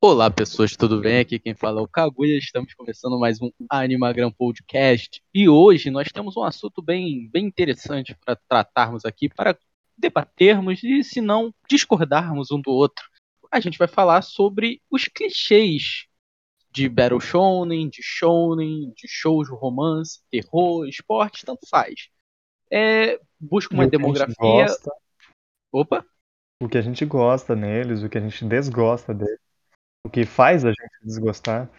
Olá pessoas, tudo bem? Aqui quem fala é o Kaguya, estamos começando mais um Animagram Podcast e hoje nós temos um assunto bem, bem interessante para tratarmos aqui, para debatermos e se não discordarmos um do outro. A gente vai falar sobre os clichês de Battle Shonen, de Shonen, de shoujo, romance, terror, esporte, tanto faz. É, busca uma demografia... Opa! O que a gente gosta neles, o que a gente desgosta deles. O que faz a gente desgostar.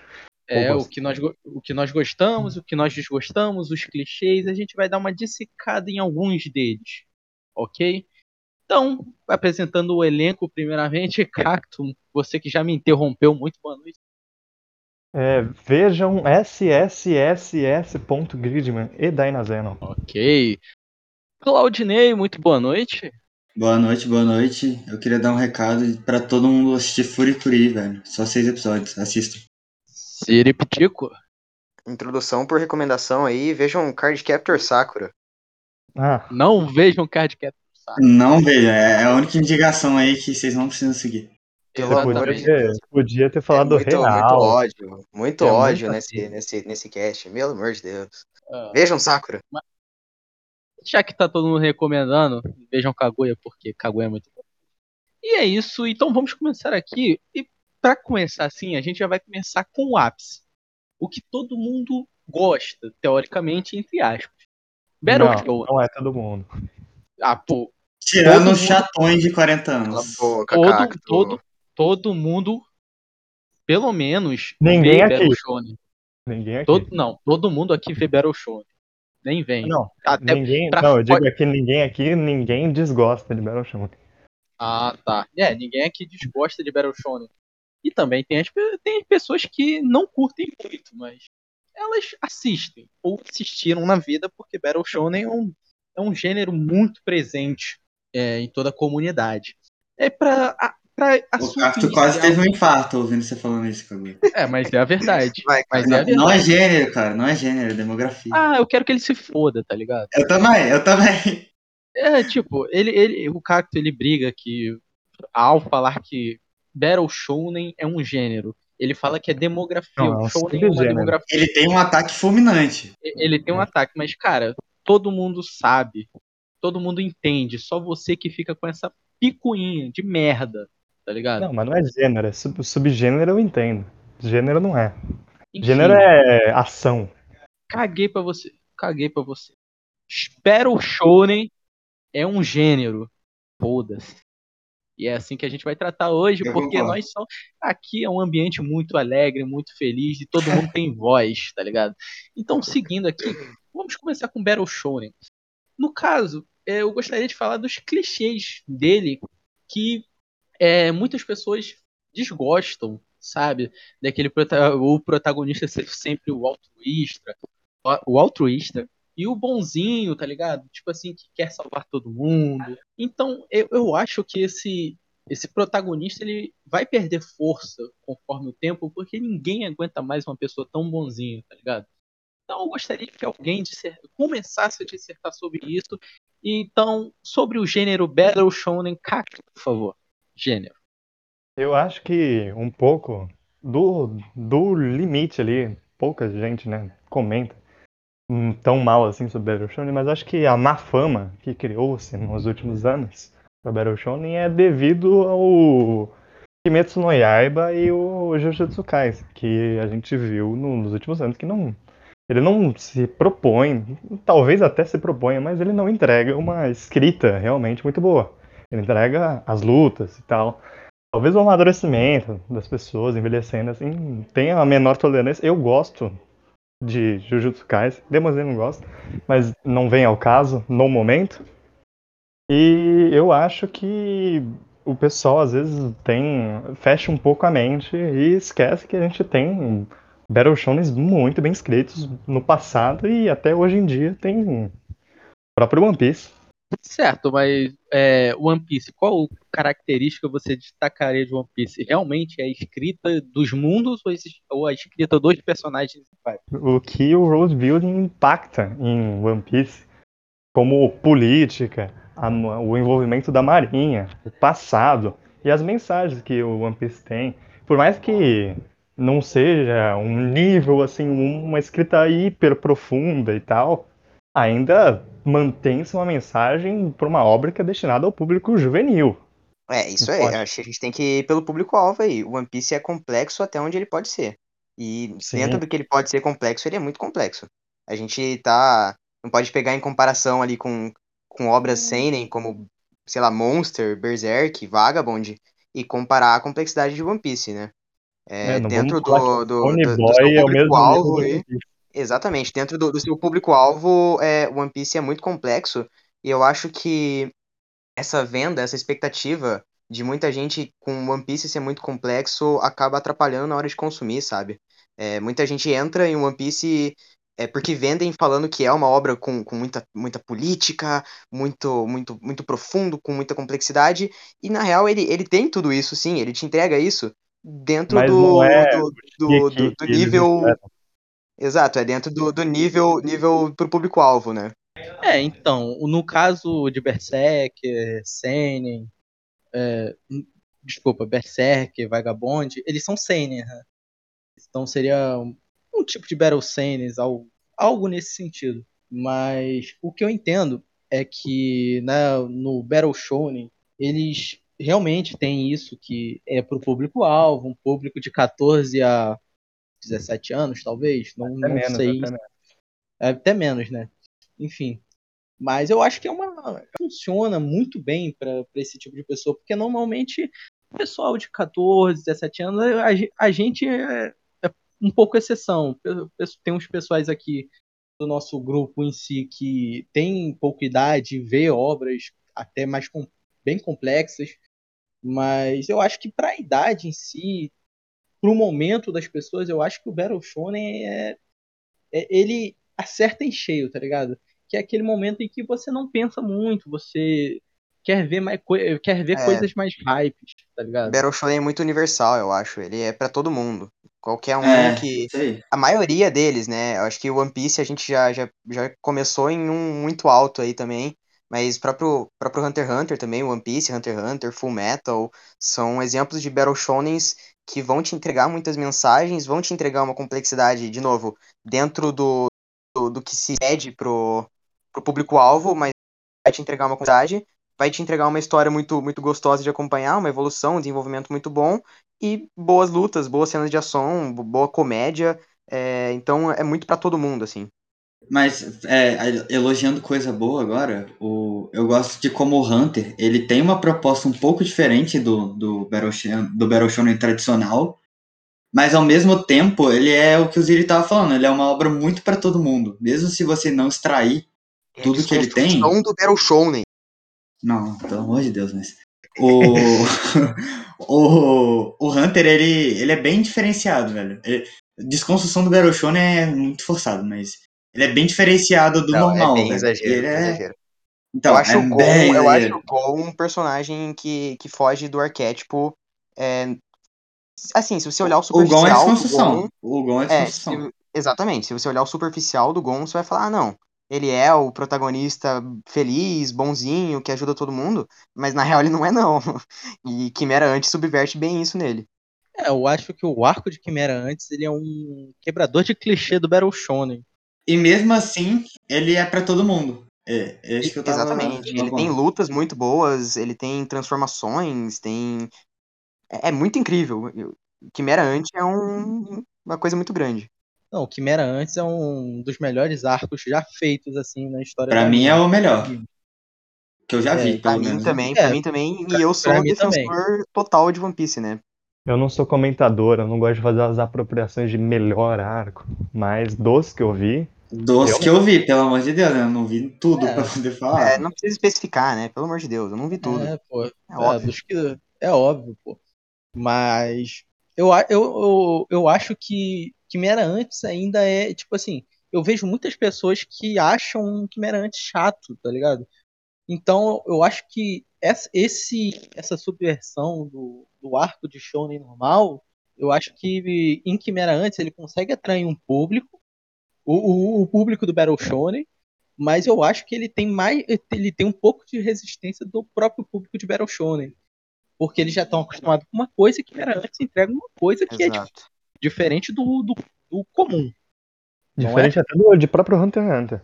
É, o que, nós, o que nós gostamos, o que nós desgostamos, os clichês, a gente vai dar uma dissecada em alguns deles, ok? Então, apresentando o elenco, primeiramente, Cacto, você que já me interrompeu, muito boa noite. É, vejam sssss.gridman e Dainazeno. Ok. Claudinei, muito boa noite. Boa noite, boa noite. Eu queria dar um recado para todo mundo assistir Furikuri, velho. Só seis episódios, assistam. Siriptico. Introdução por recomendação aí, vejam Card Captor Sakura. Ah. Não vejam Card Captor Sakura. Não vejam, é a única indicação aí que vocês não precisam seguir. Pelo podia, podia, ter falado é muito, real. Muito ódio, muito é ódio nesse, nesse, nesse cast, pelo amor de Deus. Ah. Vejam Sakura. Mas, já que tá todo mundo recomendando, vejam Kaguya, porque Kaguya é muito bom. E é isso, então vamos começar aqui. E para começar assim, a gente já vai começar com o ápice. O que todo mundo gosta, teoricamente, entre aspas. Battle não. Não é todo mundo. Ah, pô. Tirando os chatões de 40 anos. Boca, todo, todo, todo mundo, pelo menos, Ninguém aqui. Ninguém aqui. Todo, não, todo mundo aqui vê Battle Show nem vem. Não, Até ninguém, pra... não eu digo aqui, ninguém aqui, ninguém desgosta de Battle Shonen. Ah, tá. É, ninguém aqui desgosta de Battle Shonen. E também tem, as, tem pessoas que não curtem muito, mas elas assistem ou assistiram na vida porque Battle Shonen é um, é um gênero muito presente é, em toda a comunidade. É pra, pra o tu quase teve um infarto ouvindo você falando isso, Cagulho. É, mas é a verdade. Vai, mas não, é, verdade. não é gênero, cara. Não é gênero, é demografia. Ah, eu quero que ele se foda, tá ligado? Eu também, eu também. É, tipo, ele, ele, o Cacto ele briga que ao falar que Battle Shounen é um gênero, ele fala que é demografia. Não, o Shounen é uma demografia. Ele tem um ataque fulminante. Ele tem um ataque, mas, cara, todo mundo sabe, todo mundo entende, só você que fica com essa picuinha de merda tá ligado? Não, mas não é gênero, é sub subgênero eu entendo. Gênero não é. Enfim, gênero é ação. Caguei pra você. Caguei pra você. Espero o Shonen é um gênero. Foda-se. E é assim que a gente vai tratar hoje, eu porque nós só. Aqui é um ambiente muito alegre, muito feliz, e todo mundo tem voz, tá ligado? Então, seguindo aqui, vamos começar com Battle Shonen. No caso, é, eu gostaria de falar dos clichês dele que é, muitas pessoas desgostam, sabe? Daquele o protagonista ser sempre o altruísta, o altruísta e o bonzinho, tá ligado? Tipo assim, que quer salvar todo mundo. Então, eu, eu acho que esse esse protagonista ele vai perder força conforme o tempo, porque ninguém aguenta mais uma pessoa tão bonzinha, tá ligado? Então eu gostaria que alguém começasse a dissertar sobre isso. Então, sobre o gênero Battle Shonen, Kaku, por favor gênero? Eu acho que um pouco do, do limite ali, pouca gente, né, comenta tão mal assim sobre Battle Shonen, mas acho que a má fama que criou-se nos últimos anos para Battle Shonen é devido ao Kimetsu no Yaiba e o Jujutsu Kaisen, que a gente viu nos últimos anos que não ele não se propõe, talvez até se proponha, mas ele não entrega uma escrita realmente muito boa. Ele entrega as lutas e tal. Talvez o amadurecimento das pessoas envelhecendo assim tenha a menor tolerância. Eu gosto de Jujutsu Kaisen, Demon não gosto, mas não vem ao caso no momento. E eu acho que o pessoal às vezes tem fecha um pouco a mente e esquece que a gente tem Battle Shonens muito bem escritos no passado e até hoje em dia tem o próprio One Piece Certo, mas é, One Piece, qual característica você destacaria de One Piece? Realmente é a escrita dos mundos ou a escrita dos personagens? O que o Rose Building impacta em One Piece, como política, a, o envolvimento da marinha, o passado, e as mensagens que o One Piece tem. Por mais que não seja um nível assim, uma escrita hiper profunda e tal, ainda mantém-se uma mensagem para uma obra que é destinada ao público juvenil. É, isso aí. Acho que a gente tem que ir pelo público-alvo aí. O One Piece é complexo até onde ele pode ser. E Sim. dentro do que ele pode ser complexo, ele é muito complexo. A gente tá. Não pode pegar em comparação ali com, com obras seinen como, sei lá, Monster, Berserk, Vagabond, e comparar a complexidade de One Piece, né? É, é, dentro do, do, do, do, é público-alvo. É exatamente, dentro do, do seu público-alvo, é, One Piece é muito complexo. E eu acho que essa venda, essa expectativa de muita gente com One Piece ser muito complexo acaba atrapalhando na hora de consumir, sabe? É, muita gente entra em One Piece é porque vendem falando que é uma obra com, com muita, muita política, muito, muito, muito profundo, com muita complexidade, e na real ele, ele tem tudo isso, sim, ele te entrega isso dentro do, é do, do, do, do nível. Exato, é dentro do, do nível, nível pro público-alvo, né? É, então, no caso de Berserk, Seinen, é, desculpa, Berserk, Vagabond, eles são Seinen, né? Então seria um tipo de Battle Scenes, algo, algo nesse sentido. Mas o que eu entendo é que né, no Battle Shonen eles realmente têm isso que é para o público-alvo, um público de 14 a 17 anos, talvez, não, não menos, sei. Até menos. É, até menos, né? Enfim. Mas eu acho que é uma funciona muito bem para esse tipo de pessoa, porque normalmente o pessoal de 14, 17 anos, a, a gente é, um pouco exceção. Tem uns pessoais aqui do nosso grupo em si que tem pouca idade, vê obras até mais com, bem complexas, mas eu acho que para a idade em si, para o momento das pessoas, eu acho que o Battle Shonen é, é, ele acerta em cheio, tá ligado? Que é aquele momento em que você não pensa muito, você quer ver mais quer ver é. coisas mais hypes, tá ligado? Battle Shonen é muito universal, eu acho. Ele é para todo mundo. Qualquer um é, que. A maioria deles, né? Eu acho que o One Piece a gente já, já, já começou em um muito alto aí também. Mas próprio próprio Hunter x Hunter também, One Piece, Hunter x Hunter, Full Metal, são exemplos de Battle Shonens que vão te entregar muitas mensagens, vão te entregar uma complexidade, de novo, dentro do, do, do que se pede pro, pro público-alvo, mas vai te entregar uma complexidade, vai te entregar uma história muito, muito gostosa de acompanhar, uma evolução, um desenvolvimento muito bom, e boas lutas, boas cenas de ação, boa comédia. É, então é muito para todo mundo, assim. Mas, é, elogiando coisa boa agora, o, eu gosto de como o Hunter, ele tem uma proposta um pouco diferente do, do, Battle, do Battle Shonen tradicional, mas ao mesmo tempo ele é o que o Ziri tava falando, ele é uma obra muito para todo mundo. Mesmo se você não extrair é tudo que ele tem... do Battle Shonen. Não, pelo amor de Deus, mas... O, o, o Hunter, ele, ele é bem diferenciado, velho. Ele, desconstrução do Battle Shonen é muito forçado, mas ele é bem diferenciado do Não, é normal. É bem exagero, ele é... exagero. Então, eu acho, é o Gon, eu acho o Gon um personagem que, que foge do arquétipo. É... Assim, se você olhar o superficial. O Gon é desconstrução. Gon, o Gon é desconstrução. É, se, exatamente. Se você olhar o superficial do Gon, você vai falar, ah, não ele é o protagonista feliz, bonzinho, que ajuda todo mundo, mas na real ele não é não. E Quimera antes subverte bem isso nele. É, eu acho que o arco de Quimera antes ele é um quebrador de clichê do Battle Shonen. E mesmo assim, ele é para todo mundo. É, é isso que eu tava Exatamente. Ele tem lutas muito boas, ele tem transformações, tem. É, é muito incrível. Quimera antes é um... uma coisa muito grande. Não, o Quimera antes é um dos melhores arcos já feitos assim na história. Pra mim é o melhor. Que eu já é, vi, pra mim também, pra é, mim também. E eu sou defensor também. total de One Piece, né? Eu não sou comentador, eu não gosto de fazer as apropriações de melhor arco, mas dos que eu vi. Dos eu... que eu vi, pelo amor de Deus, né? Eu não vi tudo é, pra poder falar. É, não precisa especificar, né? Pelo amor de Deus, eu não vi tudo. É, pô. É, é óbvio. Que... é óbvio, pô. Mas eu, eu, eu, eu acho que Quimera antes ainda é, tipo assim, eu vejo muitas pessoas que acham Quimera antes chato, tá ligado? Então, eu acho que essa, esse, essa subversão do, do arco de shonen normal, eu acho que em Quimera antes ele consegue atrair um público, o, o, o público do Battle Shonen, mas eu acho que ele tem mais, ele tem um pouco de resistência do próprio público de Battle Shonen. Porque eles já estão acostumados com uma coisa que era antes entrega uma coisa que Exato. é diferente do, do, do comum. Não Diferente até do de próprio Hunter x Hunter.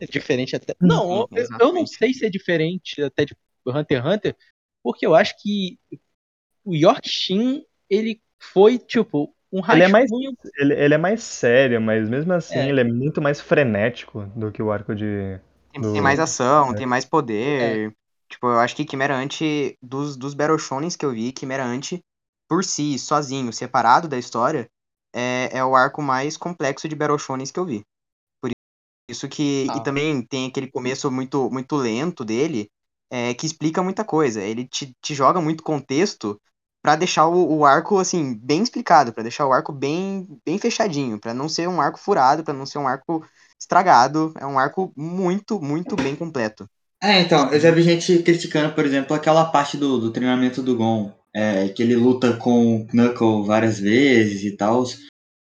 É diferente até. Não, eu, eu não sei se é diferente até de Hunter x Hunter, porque eu acho que o York Shin, ele foi, tipo, um Ele é mais-. Ele, ele é mais sério, mas mesmo assim É. ele é muito mais frenético do que o arco de. Tem, do- tem mais ação, é. tem mais poder. Tipo, eu acho que Chimera Ant, dos, dos Battle Shonens que eu vi, Chimera Ant, por si, sozinho, separado da história, é, é o arco mais complexo de Battle Shonens que eu vi. Por isso que. Ah. E também tem aquele começo muito, muito lento dele, é, que explica muita coisa. Ele te, te joga muito contexto pra deixar o, o arco, assim, bem explicado, pra deixar o arco bem, bem fechadinho, pra não ser um arco furado, pra não ser um arco estragado. É um arco muito, muito bem completo. É, então, eu já vi gente criticando, por exemplo, aquela parte do, do treinamento do Gon, é, que ele luta com o Knuckle várias vezes e tal.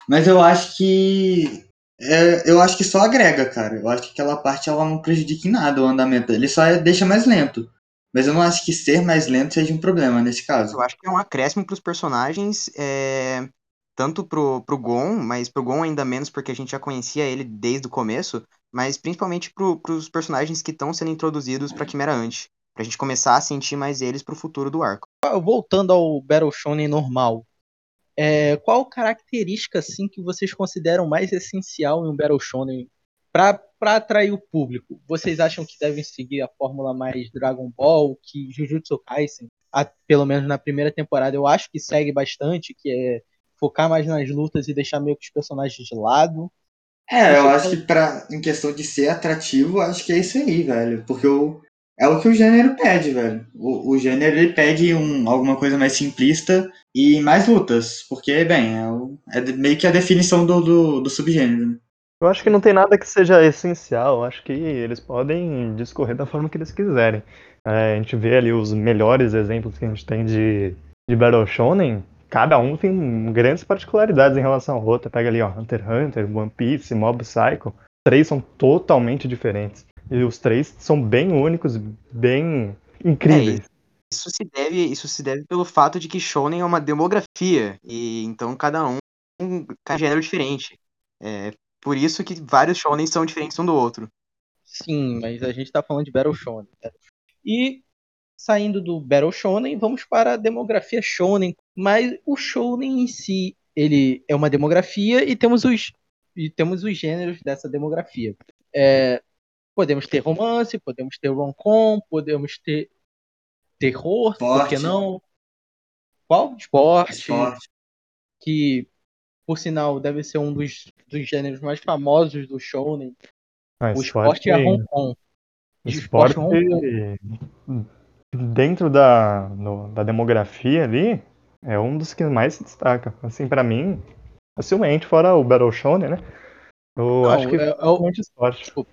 Mas eu acho que. é, eu acho que só agrega, cara. Eu acho que aquela parte ela não prejudica em nada o andamento. Ele só é- deixa mais lento. Mas eu não acho que ser mais lento seja um problema nesse caso. Eu acho que é um acréscimo pros personagens, é, tanto pro, pro Gon, mas pro Gon ainda menos porque a gente já conhecia ele desde o começo, mas principalmente pro, pros personagens que estão sendo introduzidos pra Chimera Ant. Pra gente começar a sentir mais eles pro futuro do arco. Voltando ao Battle Shonen normal, é, qual característica assim que vocês consideram mais essencial em um Battle Shonen para atrair o público? Vocês acham que devem seguir a fórmula mais Dragon Ball, que Jujutsu Kaisen, a- pelo menos na primeira temporada, eu acho que segue bastante, que é focar mais nas lutas e deixar meio que os personagens de lado. É, eu acho que pra, em questão de ser atrativo, acho que é isso aí, velho. Porque é o que o gênero pede, velho. O, o gênero ele pede um, alguma coisa mais simplista e mais lutas. Porque, bem, é, o- é meio que a definição do, do, do subgênero. Eu acho que não tem nada que seja essencial. Eu acho que eles podem discorrer da forma que eles quiserem. É, a gente vê ali os melhores exemplos que a gente tem de, de Battle Shonen. Cada um tem grandes particularidades em relação ao outro. Pega ali, ó, Hunter x Hunter, One Piece, Mob Psycho. Três são totalmente diferentes. E os três são bem únicos, bem incríveis. Isso se deve, isso se deve pelo fato de que Shonen é uma demografia, e então cada um um gênero diferente. É por isso que vários Shonen são diferentes um do outro. Sim, mas a gente tá falando de Battle Shonen. E saindo do Battle Shonen, vamos para a demografia Shonen. Mas o Shonen em si, ele é uma demografia e temos os, e temos os gêneros dessa demografia. É, podemos ter romance, podemos ter rom-com, podemos ter terror, por que Esporte. não? Qual? Esporte, Esporte. que por sinal deve ser um dos, dos gêneros mais famosos do Shonen. Ah, O esporte é rom-com. De Esporte, esporte dentro da, no- da demografia ali, é um dos que mais se destaca. Assim, pra mim, facilmente, fora o Battle Shonen, né? Eu Não, acho que é- é o- esporte. Eu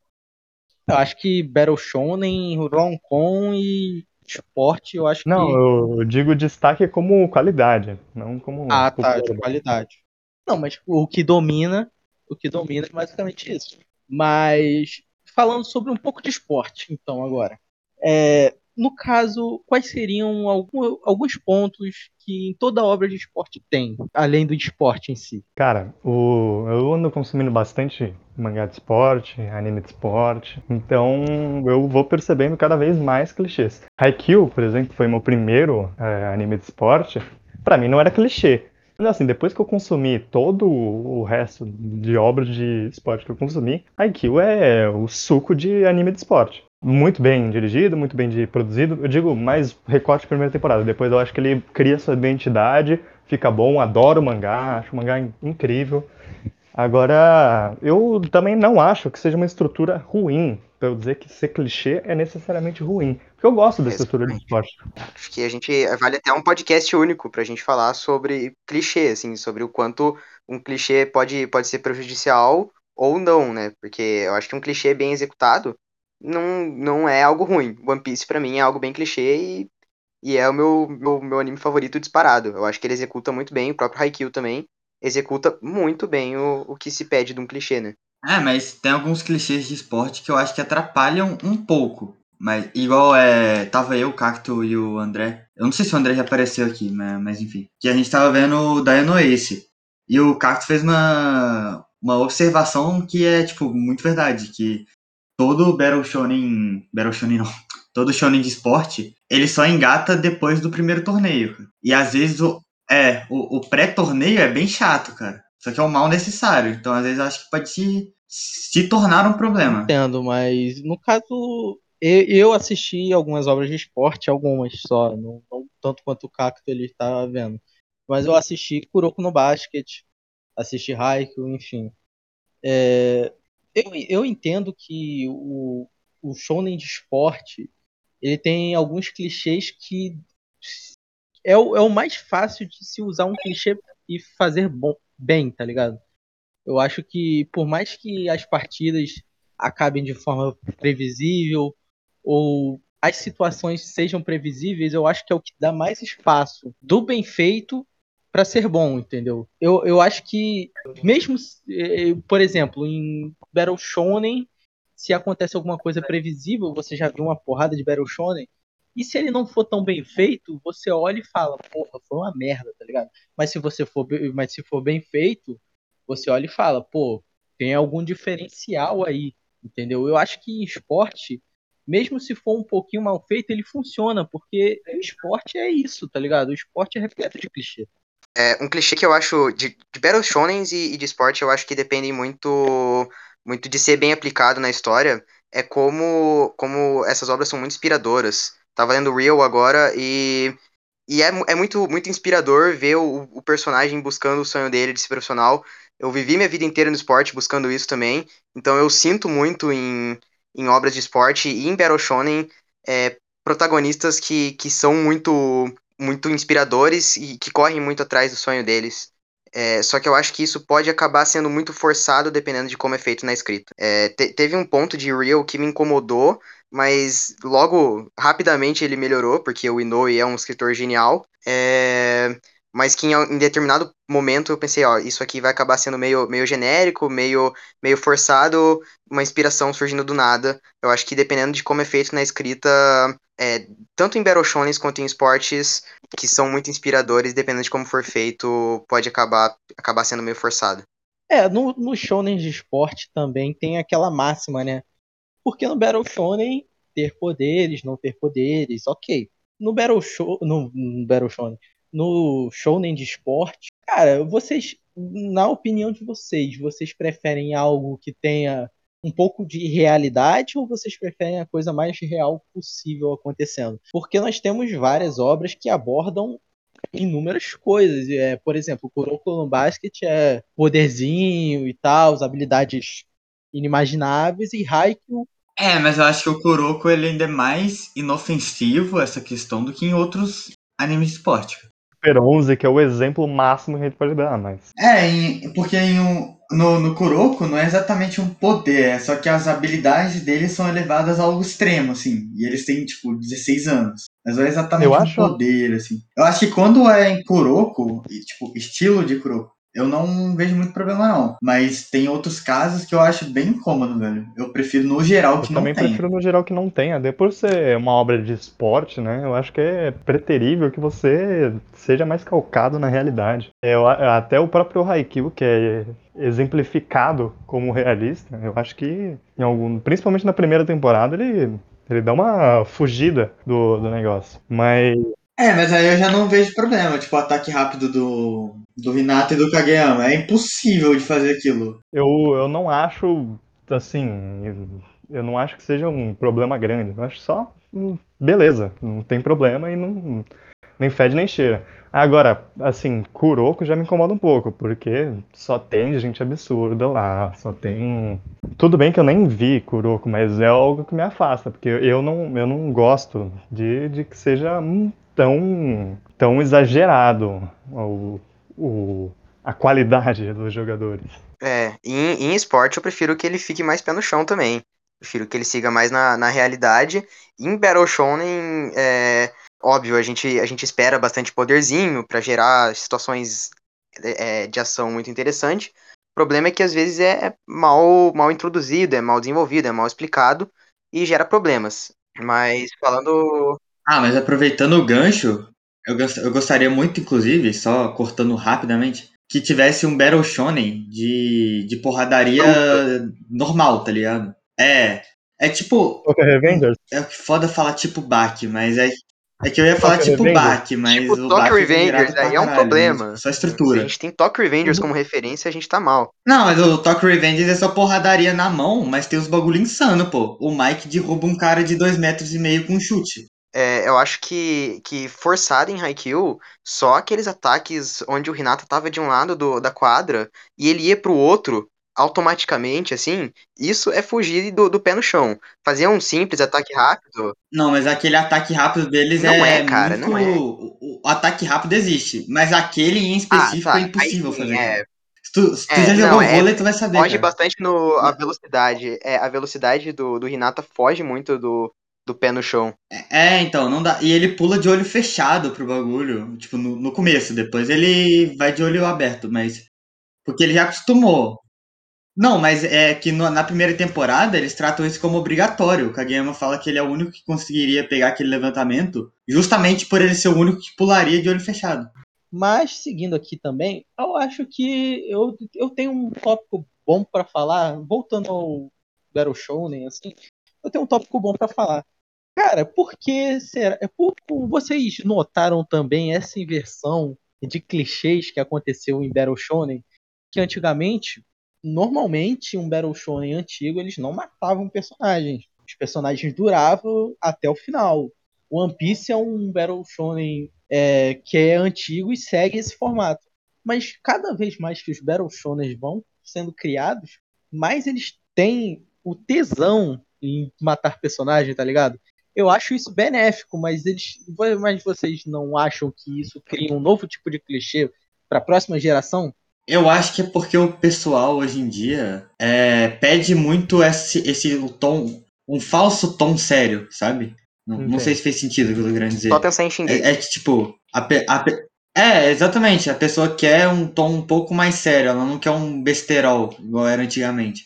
acho que Battle Shonen, Rom-Com e esporte, eu acho Não, que. eu digo destaque como qualidade, não como Ah, tá, de qualidade. Não, mas o que domina, o que domina é basicamente isso. Mas falando sobre um pouco de esporte, então, agora. É, no caso, quais seriam algum- alguns pontos que em toda obra de esporte tem, além do esporte em si? Cara, o, eu ando consumindo bastante mangá de esporte, anime de esporte, então eu vou percebendo cada vez mais clichês. Haikyuu, por exemplo, foi meu primeiro é, anime de esporte, pra mim não era clichê. Assim, depois que eu consumi todo o resto de obras de esporte que eu consumi, Haikyuu é o suco de anime de esporte. Muito bem dirigido, muito bem produzido. Eu digo mais recorte de primeira temporada. Depois eu acho que ele cria sua identidade, fica bom, adoro o mangá, acho o mangá in- incrível. Agora, eu também não acho que seja uma estrutura ruim, pra eu dizer que ser clichê é necessariamente ruim. Porque eu gosto da estrutura de esporte. Acho que a gente vale até um podcast único pra gente falar sobre clichê, assim, sobre o quanto um clichê pode, pode ser prejudicial ou não, né? Porque eu acho que um clichê bem executado não, não é algo ruim. One Piece pra mim é algo bem clichê e, e é o meu, meu, meu anime favorito disparado. Eu acho que ele executa muito bem, o próprio Haikyuu também executa muito bem o, o que se pede de um clichê, né? É, mas tem alguns clichês de esporte que eu acho que atrapalham um pouco. Mas igual é. Tava eu, o Cacto e o André. Eu não sei se o André já apareceu aqui, mas, mas enfim. Que a gente tava vendo o Dino Ace. E o Cacto fez uma, uma observação que é, tipo, muito verdade. Que todo Battle Shonen. Battle Shonen não. Todo Shonen de esporte, ele só engata depois do primeiro torneio. E às vezes o. É, o, o pré-torneio é bem chato, cara. Só que é um mal necessário. Então, às vezes, acho que pode se, se tornar um problema. Entendo, mas no caso, eu assisti algumas obras de esporte, algumas só, não, não tanto quanto o Cacto ele está vendo. Mas eu assisti Kuroko no Basket, assisti Haikyuu, enfim. É, eu, eu entendo que o, o shounen de esporte ele tem alguns clichês que é o, é o mais fácil de se usar um clichê e fazer bom, bem, tá ligado? Eu acho que por mais que as partidas acabem de forma previsível ou as situações sejam previsíveis, eu acho que é o que dá mais espaço do bem feito para ser bom, entendeu? Eu, eu acho que mesmo, eh, por exemplo, em Battle Shonen, se acontece alguma coisa previsível, você já viu uma porrada de Battle Shonen, e se ele não for tão bem feito, você olha e fala, porra, foi uma merda, tá ligado? Mas se você for, mas se for bem feito, você olha e fala, pô, tem algum diferencial aí, entendeu? Eu acho que em esporte mesmo se for um pouquinho mal feito, ele funciona, porque o esporte é isso, tá ligado? O esporte é repleto de clichê. É, um clichê que eu acho de, de Battle Shonens e, e, de esporte, eu acho que dependem muito, muito de ser bem aplicado na história, é como, como essas obras são muito inspiradoras. Tava lendo Real agora e, e é, é muito, muito inspirador ver o, o personagem buscando o sonho dele de ser profissional. Eu vivi minha vida inteira no esporte buscando isso também, então eu sinto muito em, em obras de esporte e em Battle Shonen é, protagonistas que, que são muito, muito inspiradores e que correm muito atrás do sonho deles. É, só que eu acho que isso pode acabar sendo muito forçado dependendo de como é feito na escrita. É, te, teve um ponto de Real que me incomodou, mas logo, rapidamente ele melhorou, porque o Inoue é um escritor genial. É, mas que em, em, determinado momento eu pensei, ó, isso aqui vai acabar sendo meio, meio genérico, meio, meio forçado, uma inspiração surgindo do nada. Eu acho que dependendo de como é feito na escrita, é, tanto em Battle Shonens quanto em esportes, que são muito inspiradores, dependendo de como for feito, pode acabar, acabar sendo meio forçado. É, no, no shonen de esporte também tem aquela máxima, né? Porque no Battle Shonen, ter poderes, não ter poderes, ok. No Battle, Show, no, no Battle Shonen, no shounen de esporte, cara, vocês, na opinião de vocês, vocês preferem algo que tenha um pouco de realidade ou vocês preferem a coisa mais real possível acontecendo? Porque nós temos várias obras que abordam inúmeras coisas. É, por exemplo, Kuroko no Basket é poderzinho e tal, habilidades inimagináveis, e Haikyuu é, mas eu acho que o Kuroko ele ainda é mais inofensivo essa questão do que em outros animes de esporte. Super 11, que é o exemplo máximo que a gente pode dar, mas. É, em, porque em um, no, no Kuroko não é exatamente um poder, é só que as habilidades deles são elevadas a algo extremo, assim. E eles têm, tipo, 16 anos. Mas não é exatamente eu um acho... poder, assim. Eu acho que quando é em Kuroko, tipo, estilo de Kuroko, eu não vejo muito problema, não. Mas tem outros casos que eu acho bem incômodo, velho. Eu prefiro no geral que eu não tenha. Eu também prefiro no geral que não tenha. Depois por ser uma obra de esporte, né? Eu acho que é preterível que você seja mais calcado na realidade. Eu, até o próprio Haikyuu, que é exemplificado como realista, eu acho que em algum, principalmente na primeira temporada, ele ele dá uma fugida do, do negócio. Mas é, mas aí eu já não vejo problema, tipo, o ataque rápido do, do Hinata e do Kageyama. É impossível de fazer aquilo. Eu, eu não acho, assim, eu não acho que seja um problema grande. Eu acho só, hum, beleza, não tem problema e não, nem fede nem cheira. Agora, assim, Kuroko já me incomoda um pouco, porque só tem gente absurda lá, só tem. Tudo bem que eu nem vi Kuroko, mas é algo que me afasta, porque eu não, eu não gosto de, de que seja tão, tão exagerado o, o, a qualidade dos jogadores. É, em, em esporte eu prefiro que ele fique mais pé no chão também. Prefiro que ele siga mais na, na realidade. Em Battle Shonen, é, óbvio, a gente, a gente espera bastante poderzinho para gerar situações é, de ação muito interessante. O problema é que às vezes é mal, mal introduzido, é mal desenvolvido, é mal explicado e gera problemas. Mas falando. Ah, mas aproveitando o gancho, eu, gost- eu gostaria muito, inclusive, só cortando rapidamente, que tivesse um Battle Shonen de, de porradaria normal, tá ligado? É. É tipo. Tokyo Revengers? É foda falar tipo Baki, mas é. É que eu ia falar Tokyo tipo Revengers? Baki, mas tipo, o Tokyo é Revengers, aí é um caralho, problema. mas Só a Se a estrutura. gente tem Tokyo Revengers como referência, a gente tá mal. Não, mas o Tokyo Revengers é só porradaria na mão, mas tem os bagulho insano, pô. O Mike derruba um cara de dois metros e meio com um chute. É, eu acho que, que forçado em Haikyuu, só aqueles ataques onde o Hinata tava de um lado do, da quadra e ele ia pro outro automaticamente, assim, isso é fugir do, do pé no chão. Fazer um simples ataque rápido, Não, mas aquele ataque rápido deles Não é, é, cara, muito... não é. O, o ataque rápido existe, mas aquele em específico Ah, tá. é impossível Aí fazer. é. Se tu, se tu É, já não, jogou é- vôlei, tu vai saber, foge cara. bastante no a velocidade. É, a velocidade do, do Hinata foge muito do, do pé no chão. É, então, não dá. E ele pula de olho fechado pro bagulho, tipo, no, no começo. Depois ele vai de olho aberto, mas. Porque ele já acostumou. Não, mas é que no- na primeira temporada eles tratam isso como obrigatório. O Kageyama fala que ele é o único que conseguiria pegar aquele levantamento, justamente por ele ser o único que pularia de olho fechado. Mas, seguindo aqui também, eu acho que eu, eu tenho um tópico bom pra falar, voltando ao Battle Shonen, assim, eu tenho um tópico bom pra falar. Cara, por que será? é por- vocês notaram também essa inversão de clichês que aconteceu em Battle Shonen? Que antigamente, normalmente, um Battle Shonen antigo, eles não matavam personagens. Os personagens duravam até o final. One Piece é um Battle Shonen é, que é antigo e segue esse formato. Mas cada vez mais que os Battle Shonens vão sendo criados, mais eles têm o tesão em matar personagem, tá ligado? Eu acho isso benéfico, mas eles, mas vocês não acham que isso cria um novo tipo de clichê para a próxima geração? Eu acho que é porque o pessoal hoje em dia é, pede muito esse, esse tom, um falso tom sério, sabe? Não, não sei se fez sentido o que eu tô querendo dizer. Só pensar em Shingeki. É, é que, tipo, a, a é, exatamente. A pessoa quer um tom um pouco mais sério, ela não quer um besterol, igual era antigamente.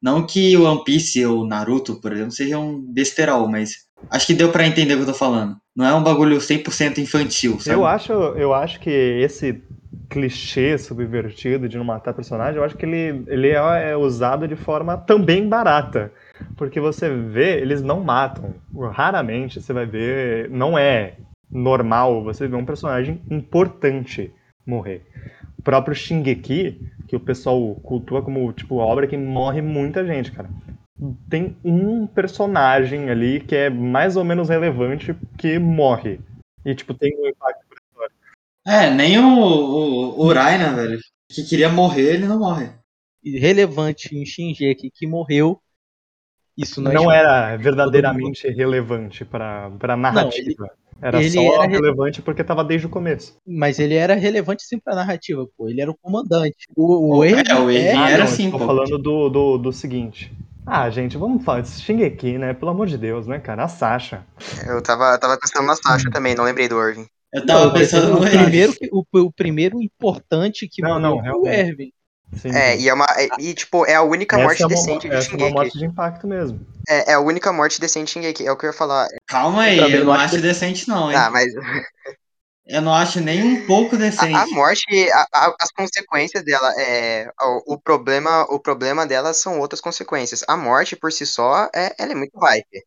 Não que o One Piece ou Naruto, por exemplo, seja um besterol, mas acho que deu pra entender o que eu tô falando. Não é um bagulho 100% infantil, sabe? Eu acho, eu acho que esse clichê subvertido de não matar personagem, eu acho que ele, ele é é usado de forma também barata. Porque você vê, eles não matam. Raramente você vai ver. Não é normal você ver um personagem importante morrer. O próprio Shingeki, que o pessoal cultua como tipo obra que morre muita gente, cara. Tem um personagem ali que é mais ou menos relevante que morre. E tipo, tem um impacto É, nem o, o, o Raina, velho, que queria morrer, ele não morre. Relevante em Shingeki que morreu, isso não, não é era verdadeiramente relevante para para narrativa. era ele só era re- relevante porque tava desde o começo. Mas ele era relevante sim pra narrativa, pô. Ele era o comandante. O, o Erwin É, o Erwin era não, assim, eu tô pô. falando do, do, do seguinte. Ah, gente, vamos falar desse Shingeki, né? Pelo amor de Deus, né, cara? A Sasha. Eu tava, tava pensando na Sasha também, não lembrei do Irving. Eu tava Não, pensando no primeiro, que- o, o primeiro importante que Não, não, morreu foi o. Erwin. Sim, É, e é uma. é- E, tipo, é a única essa morte é uma, decente de essa é uma Shingeki. morte de impacto mesmo. É, é a única morte decente de Shingeki, é o que eu ia falar. Calma aí, também eu não não acho acho decente não, hein? Ah, mas Eu não acho nem um pouco decente. a, a morte, a- a- as consequências dela, é, o, o problema, o problema dela são outras consequências. A morte por si só, é, ela é muito hype.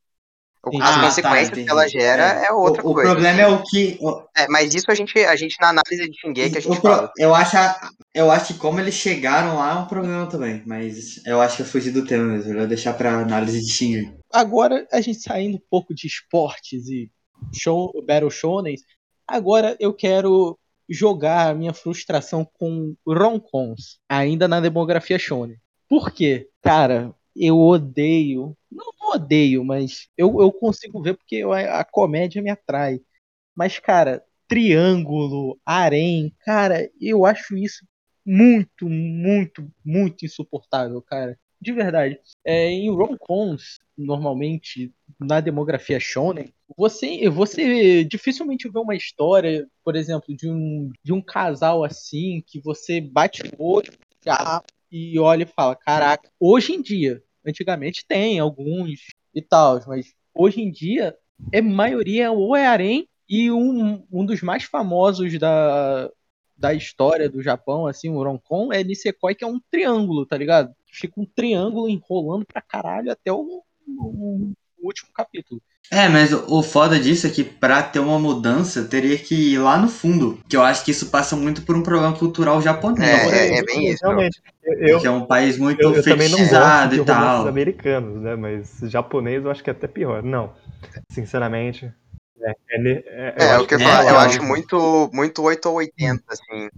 O-. As Ah, tá, consequências entendi. que ela gera é, outra o, o coisa. problema é o que. o- É, mas isso a gente, a gente na análise de Shingeki a gente o pro- fala. eu, acho, a- eu acho que como eles chegaram lá é um problema também. Mas eu acho que eu fugi do tema mesmo. Eu vou deixar pra análise de Shinji. Agora, a gente saindo um pouco de esportes e show, Battle Shonen, agora eu quero jogar a minha frustração com roncons, ainda na demografia shonen. Por quê? Cara, eu odeio, não, não odeio, mas eu, eu consigo ver porque eu- a, a comédia me atrai. Mas, cara, triângulo, harém, cara, eu acho isso muito, muito, muito insuportável, cara. De verdade. É, em rom-coms, normalmente, na demografia shonen, você, você dificilmente vê uma história, por exemplo, de um, de um casal assim, que você bate o olho já e olha e fala, caraca, hoje em dia, antigamente tem alguns e tal, mas hoje em dia, é maioria ou é harém e um, um dos mais famosos da, da história do Japão, assim, o Ronkon, é Nisekoi, que é um triângulo, tá ligado? Fica um triângulo enrolando pra caralho até o, o último capítulo. É, mas o foda disso é que pra ter uma mudança teria que ir lá no fundo. Que eu acho que isso passa muito por um problema cultural japonês. É, é, é bem isso. Realmente. Eu, que é um país muito eu, de e tal. americanos, né? Mas japonês eu acho que é até pior. Não, sinceramente. É, é, é, é o que eu ia falar. Eu acho muito, muito 8 ou 80, assim.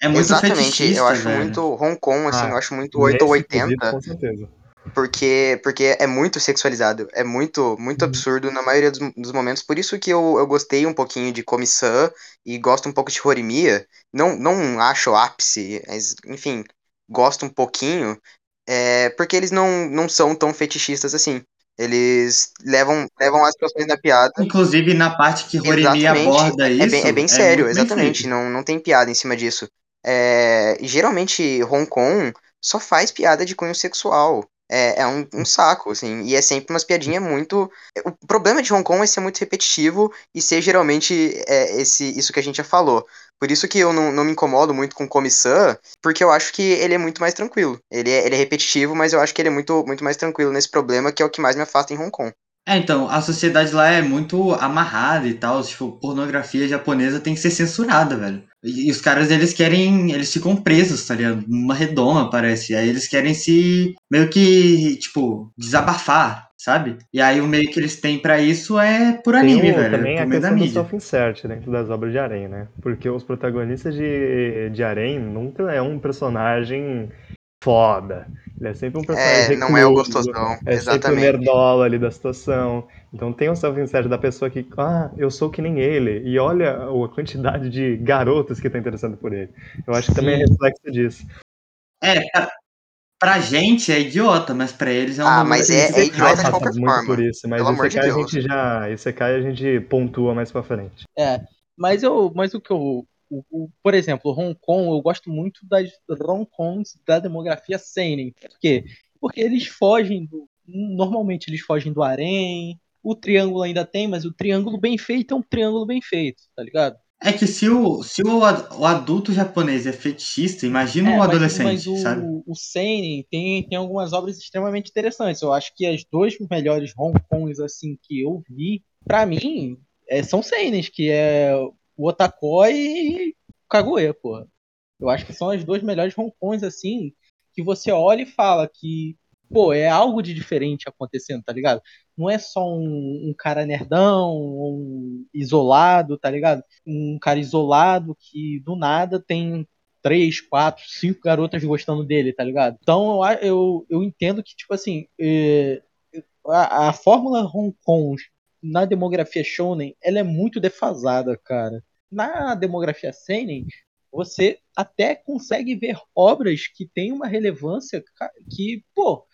É muito Exatamente, eu acho velho. muito Hong Kong, assim, ah, eu acho muito 8 ou 80. Com certeza porque, porque é muito sexualizado, é muito, muito uhum. absurdo na maioria dos, dos, momentos. Por isso que eu, eu gostei um pouquinho de Comissão e gosto um pouco de Horimiya. Não, não acho ápice, mas, enfim, gosto um pouquinho, é, porque eles não, não são tão fetichistas assim. Eles levam, levam as situações da piada. Inclusive na parte que Horimiya aborda é, isso. É bem, é bem sério, exatamente. Não, não tem piada em cima disso. É, geralmente, Hong Kong só faz piada de cunho sexual é, é um, um, saco, assim, e é sempre umas piadinhas muito. O problema de Hong Kong é ser muito repetitivo e ser geralmente é, esse, isso que a gente já falou. Por isso que eu não, não me incomodo muito com Comissão, porque eu acho que ele é muito mais tranquilo. Ele é, ele é repetitivo, mas eu acho que ele é muito, muito mais tranquilo nesse problema, que é o que mais me afasta em Hong Kong. É, então, a sociedade lá é muito amarrada e tal. Tipo, pornografia japonesa tem que ser censurada, velho. E, e os caras, eles querem. Eles ficam presos, tá ligado? Numa redoma, parece. Aí eles querem se. meio que, tipo, desabafar, sabe? E aí o meio que eles têm para isso é por anime, Tem, velho. Também é a questão do self-insert dentro das obras de Arém, né? Porque os protagonistas de, de Arém nunca é um personagem foda. Ele é sempre um é, personagem É, não é o gostosão, é exatamente. sempre o nerdola ali da situação. Então tem um self-insert da pessoa que, ah, eu sou que nem ele. E olha a quantidade de garotas que tá interessando por ele. Eu acho que Sim. também é reflexo disso. É, pra, pra gente é idiota, mas pra eles é um Ah, mas é, é idiota de qualquer muito forma. Por isso, mas esse de a gente já, esse a gente pontua mais pra frente. É, mas eu, mas o que eu o, o, por exemplo, Hong Kong, eu gosto muito das Hong Kongs da demografia seinen. Por quê? Porque eles fogem do. Normalmente eles fogem do harém. O triângulo ainda tem, mas o triângulo bem feito é um triângulo bem feito, tá ligado? É que se o, se o, o adulto japonês é fetichista, imagina é, o adolescente, mas, mas o, sabe? O Seinen tem, tem algumas obras extremamente interessantes. Eu acho que as duas melhores Hong Kongs assim que eu vi, para mim, é, são Seinens, que é o Otakoi e o Kaguya, porra. Eu acho que são as duas melhores Kongs, assim, que você olha e fala que, pô, é algo de diferente acontecendo, tá ligado? Não é só um, um cara nerdão, um isolado, tá ligado? Um cara isolado que do nada tem três, quatro, cinco garotas gostando dele, tá ligado? Então eu, eu, eu entendo que, tipo assim, é, a, a fórmula Hong na demografia shonen, ela é muito defasada, cara. Na demografia seinen, você até consegue ver obras que têm uma relevância que, pô,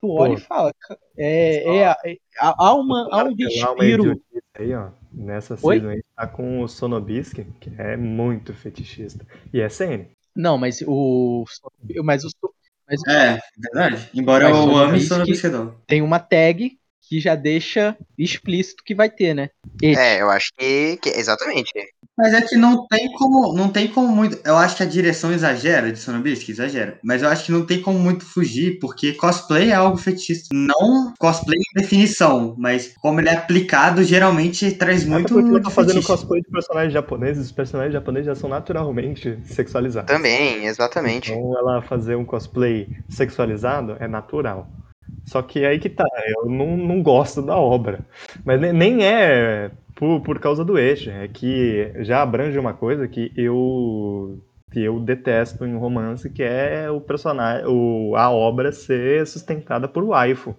tu olha pô, e fala, é, é, é, há, uma, há um respiro. Aí, ó, nessa season aí, tá com o Sonobisk, que é muito fetichista. E é seinen. Não, mas o. Mas o. Mas, é, verdade. Embora eu ame Sonobisk, tem uma tag que já deixa explícito que vai ter, né? É, eu acho que, que, exatamente. Mas é que não tem como, não tem como muito. Eu acho que a direção exagera de Sonobisque, exagera. Mas eu acho que não tem como muito fugir, porque cosplay é algo fetichista. Não cosplay em definição, mas como ele é aplicado, geralmente traz muito. Até porque eu tô fazendo cosplay de personagens japoneses, os personagens japoneses já são naturalmente sexualizados. Também, exatamente. Então ela fazer um cosplay sexualizado é natural. Só que aí que tá, eu não, não gosto da obra. Mas nem é por, por causa do eixo, é que já abrange uma coisa que eu que eu detesto em romance, que é o personagem, o, a obra ser sustentada por waifu.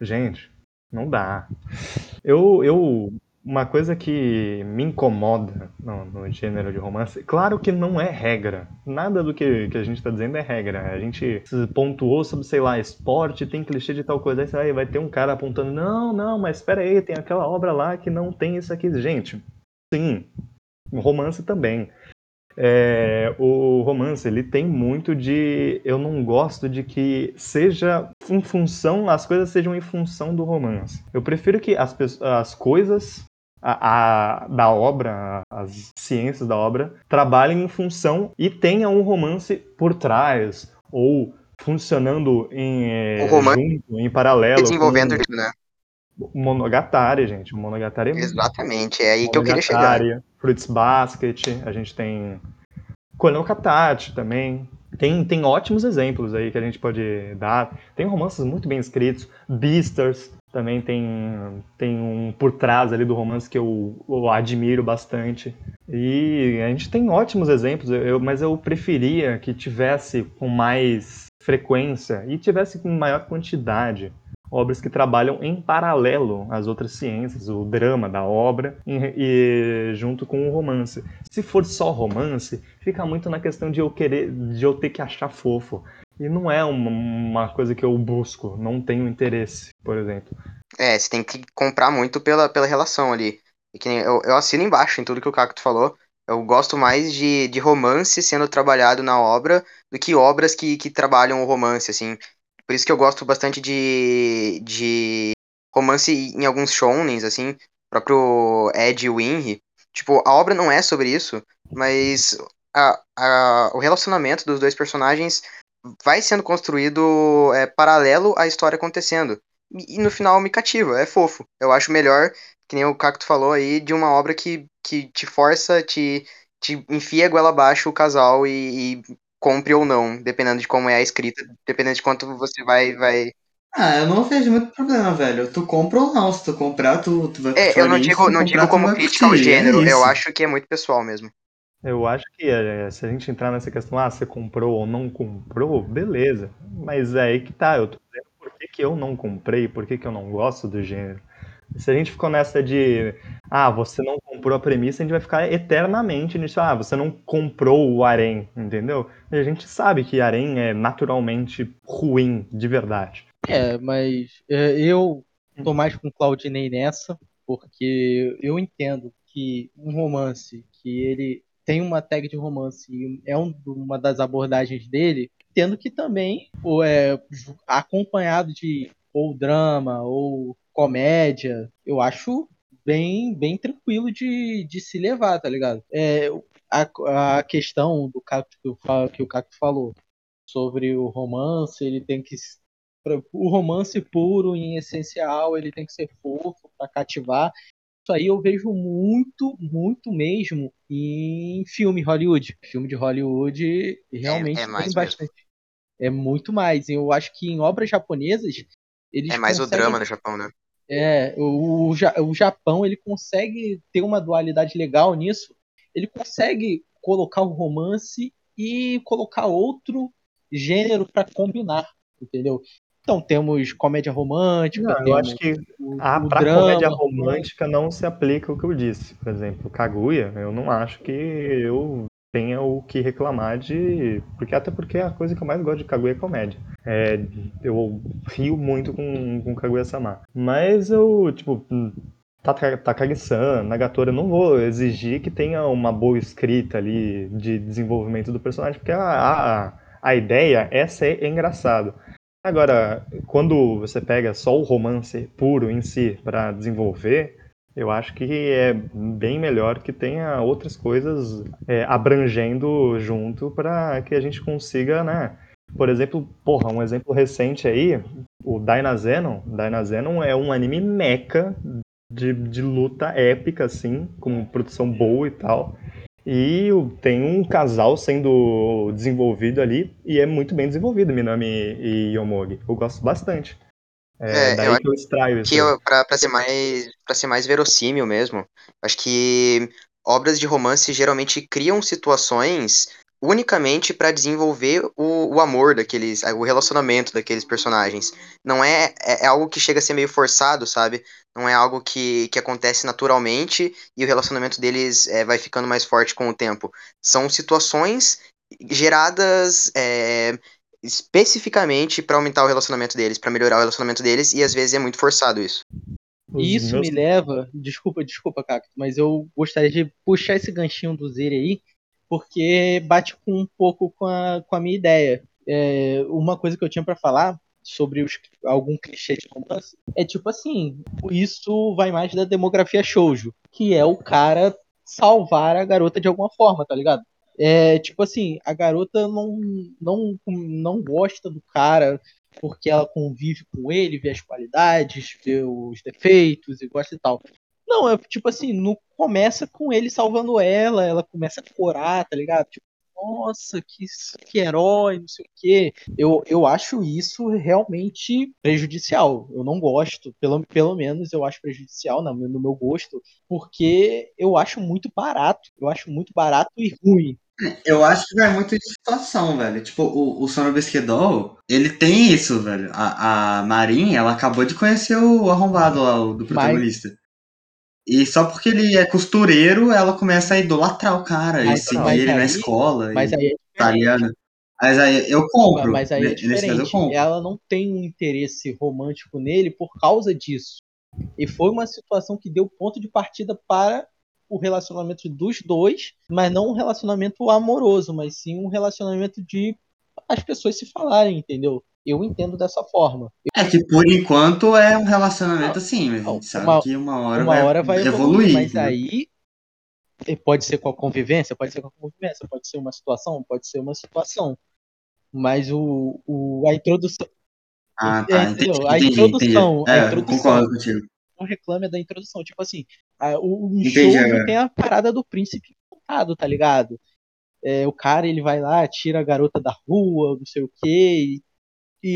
Gente, não dá. Eu, eu uma coisa que me incomoda no, no, gênero de romance, claro que não é regra. Nada do que, que a gente está dizendo é regra. A gente pontuou sobre, sei lá, esporte, tem clichê de tal coisa. Aí vai ter um cara apontando, não, não, mas espera aí, tem aquela obra lá que não tem isso aqui. Gente, sim, romance também. É, o romance ele tem muito de eu não gosto de que seja em função as coisas sejam em função do romance. Eu prefiro que as, as coisas a, a, da obra, as ciências da obra trabalhem em função e tenha um romance por trás ou funcionando em é, junto, em paralelo. Desenvolvendo, com... né? Monogatari, gente. Monogatari é Exatamente, é aí que eu queria chegar. Fruits Basket, a gente tem Konogatari também. Tem, tem ótimos exemplos aí que a gente pode dar. Tem romances muito bem escritos. Beasters também tem, tem um por trás ali do romance que eu, eu admiro bastante. E a gente tem ótimos exemplos, eu, mas eu preferia que tivesse com mais frequência e tivesse com maior quantidade obras que trabalham em paralelo às outras ciências, o drama da obra e, e, junto com o romance. Se for só romance, fica muito na questão de eu querer, de eu ter que achar fofo. E não é uma, uma coisa que eu busco, não tenho interesse, por exemplo. É, você tem que comprar muito pela, pela relação ali. Eu, eu assino embaixo em tudo que o Cacto falou. Eu gosto mais de, de romance sendo trabalhado na obra do que obras que, que trabalham o romance, assim. Por isso que eu gosto bastante de, de romance em alguns shounens, assim, próprio Ed Winry. Tipo, a obra não é sobre isso, mas a, a, o relacionamento dos dois personagens vai sendo construído é, paralelo à história acontecendo. E, e, no final me cativa, é fofo. Eu acho melhor, que nem o Cacto falou aí, de uma obra que, que te força, te, te enfia a goela abaixo o casal e, e compre ou não, dependendo de como é a escrita, dependendo de quanto você vai, vai, ah, eu não vejo muito problema, velho. Tu compra ou não. Se tu comprar, tu, tu vai É, eu não digo, não digo como crítica ao gênero. É eu acho que é muito pessoal mesmo. Eu acho que é, se a gente entrar nessa questão, ah, você comprou ou não comprou, beleza. Mas é aí que tá, eu tô dizendo por que, que eu não comprei, por que, que eu não gosto do gênero. Se a gente ficou nessa de, ah, você não comprou a premissa, a gente vai ficar eternamente nisso, ah, você não comprou o Arém, entendeu? E a gente sabe que Arém é naturalmente ruim, de verdade. É, mas é, eu tô mais com Claudinei nessa, porque eu entendo que um romance que ele tem uma tag de romance é um, uma das abordagens dele, tendo que também ou é acompanhado de ou drama ou comédia, eu acho bem bem tranquilo de, de se levar, tá ligado? É, a, a questão do que o Caco falou sobre o romance, ele tem que o romance puro em essencial, ele tem que ser fofo para cativar isso aí eu vejo muito, muito mesmo em filme Hollywood. Filme de Hollywood realmente é, é tem bastante. Mesmo. É muito mais. Eu acho que em obras japonesas eles É mais conseguem... o drama no Japão, né? É, o, o Japão ele consegue ter uma dualidade legal nisso. Ele consegue colocar o romance e colocar outro gênero para combinar, entendeu? Então temos comédia romântica. Não, eu acho que o, a, o pra drama, comédia romântica não se aplica o que eu disse. Por exemplo, Kaguya, eu não acho que eu tenha o que reclamar de. Porque até porque a coisa que eu mais gosto de Kaguya é comédia. É, eu rio muito com, com Kaguya-sama. Mas eu, tipo, Takagi-san, Nagatora, eu não vou exigir que tenha uma boa escrita ali de desenvolvimento do personagem, porque a, a, a ideia é ser engraçado. Agora, quando você pega só o romance puro em si para desenvolver, eu acho que é bem melhor que tenha outras coisas é, abrangendo junto para que a gente consiga, né? Por exemplo, porra, um exemplo recente aí, o Dynazenon. Dynazenon é um anime mecha de, de luta épica, assim, com produção boa e tal. E tem um casal sendo desenvolvido ali e é muito bem desenvolvido, Minami e Yomogi. Eu gosto bastante. É, é daí eu que eu extraio isso. Que eu, pra, pra, ser mais, pra ser mais verossímil mesmo, acho que obras de romance geralmente criam situações unicamente para desenvolver o, o amor daqueles, o relacionamento daqueles personagens. Não é, é, é algo que chega a ser meio forçado, sabe? Não é algo que, que acontece naturalmente e o relacionamento deles é, vai ficando mais forte com o tempo. São situações geradas é, especificamente para aumentar o relacionamento deles, para melhorar o relacionamento deles, e às vezes é muito forçado isso. E isso me leva, desculpa, desculpa, Cacto, mas eu gostaria de puxar esse ganchinho do Zeri aí, porque bate com, um pouco com a, com a minha ideia. É, uma coisa que eu tinha para falar sobre os, algum clichê de romance é tipo assim, isso vai mais da demografia shoujo, que é o cara salvar a garota de alguma forma, tá ligado? É tipo assim, a garota não, não, não gosta do cara porque ela convive com ele, vê as qualidades, vê os defeitos e gosta e tal. Não, é tipo assim, não começa com ele salvando ela, ela começa a corar, tá ligado? Tipo, nossa, que, que herói, não sei o quê. Eu, eu acho isso realmente prejudicial. Eu não gosto, pelo, pelo menos eu acho prejudicial no, no meu gosto, porque eu acho muito barato. Eu acho muito barato e ruim. Eu acho que vai muito de situação, velho. Tipo, o, o Sono Bisquedol, ele tem isso, velho. A, a Marin, ela acabou de conhecer o arrombado lá, o do protagonista. Mas... E só porque ele é costureiro, ela começa a idolatrar o cara mas, e seguir ele aí, na escola. Mas e, aí é ligado? Mas aí eu compro. Mas aí é diferente. Ela não tem um interesse romântico nele por causa disso. E foi uma situação que deu ponto de partida para o relacionamento dos dois, mas não um relacionamento amoroso, mas sim um relacionamento de as pessoas se falarem, entendeu? Eu entendo dessa forma. É que por enquanto é um relacionamento assim, mas a gente sabe uma, que uma hora, uma vai, hora vai evoluir. evoluir mas né? aí pode ser com a convivência, pode ser com a convivência, pode ser uma situação, pode ser uma situação. Mas o, o a introdução. Ah, tá. É, entendi, a introdução. Entendi. É, a introdução. Concordo contigo. Não reclame da introdução. Tipo assim, a, o, o show tem a parada do príncipe encantado, tá ligado? É, o cara ele vai lá, tira a garota da rua, não sei o quê, e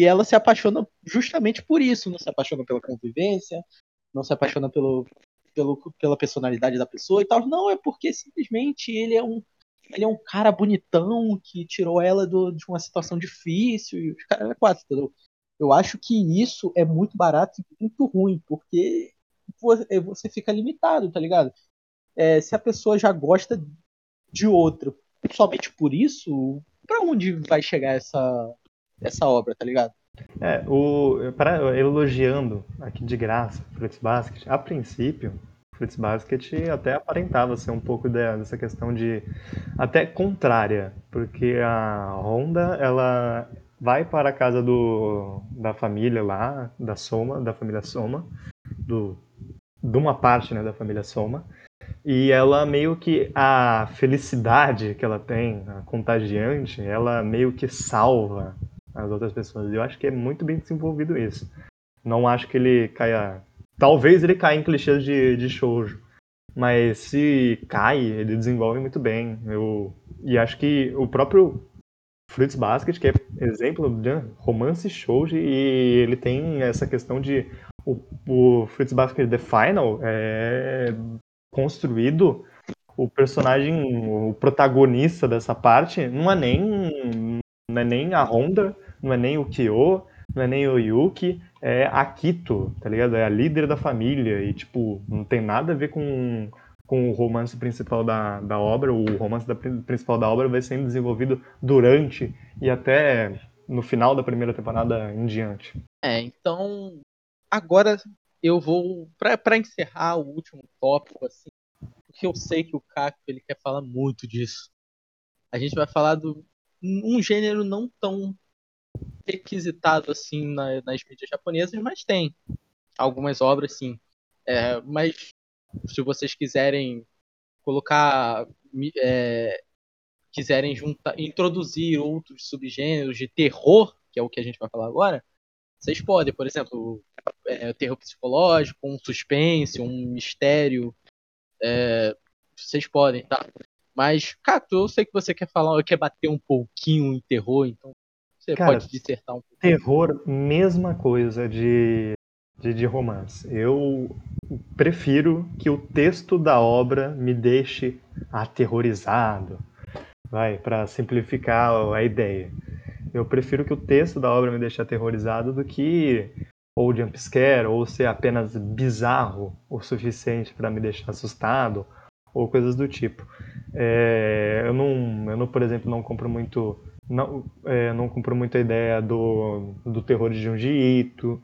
ela se apaixona justamente por isso. Não se apaixona pela convivência, não se apaixona pelo, pelo, pela personalidade da pessoa e tal. Não, é porque simplesmente ele é um. Ele é um cara bonitão que tirou ela do, de uma situação difícil e os caras é quatro, entendeu? Eu acho que isso é muito barato e muito ruim, porque você fica limitado, tá ligado? É, se a pessoa já gosta de outro somente por isso, para onde vai chegar essa, essa obra, tá ligado? É, o, para, elogiando aqui de graça Fruits Basket, a princípio, Fruits Basket até aparentava ser um pouco dessa questão de até contrária, porque a Honda ela vai para a casa do, da família lá, da Soma, da família Soma, do, de uma parte né, da família Soma, e ela meio que a felicidade que ela tem, a contagiante, ela meio que salva as outras pessoas. Eu acho que é muito bem desenvolvido isso. Não acho que ele caia. Talvez ele caia em clichês de, de shoujo. Mas se cai, ele desenvolve muito bem. Eu... E acho que o próprio Fruits Basket, que é exemplo de romance shoujo, e ele tem essa questão de. O, o Fruits Basket The Final é construído o personagem, o protagonista dessa parte, não é nem, não é nem a Honda, não é nem o Kyo, não é nem o Yuki, é a Kito, tá ligado? É a líder da família e, tipo, não tem nada a ver com, com o romance principal da, da obra. O romance da, principal da obra vai sendo desenvolvido durante e até no final da primeira temporada em diante. É, então agora eu vou para encerrar o último tópico assim, porque eu sei que o Caco ele quer falar muito disso. A gente vai falar do um gênero não tão requisitado assim na, nas mídias japonesas, mas tem algumas obras sim. É, mas se vocês quiserem colocar, é, quiserem juntar, introduzir outros subgêneros de terror, que é o que a gente vai falar agora, vocês podem, por exemplo, é, terror psicológico, um suspense, um mistério, é, vocês podem, tá? Mas, Cato, eu sei que você quer falar, quer bater um pouquinho em terror, então você Cara, pode dissertar um pouco. Terror, mesma coisa de, de, de romance. Eu prefiro que o texto da obra me deixe aterrorizado. Vai, para simplificar a ideia. Eu prefiro que o texto da obra me deixe aterrorizado do que ou jumpscare, ou ser apenas bizarro o suficiente para me deixar assustado, ou coisas do tipo. É, eu, não, eu não, por exemplo, não compro muito não, é, não compro muito a ideia do, do terror de Junji Ito,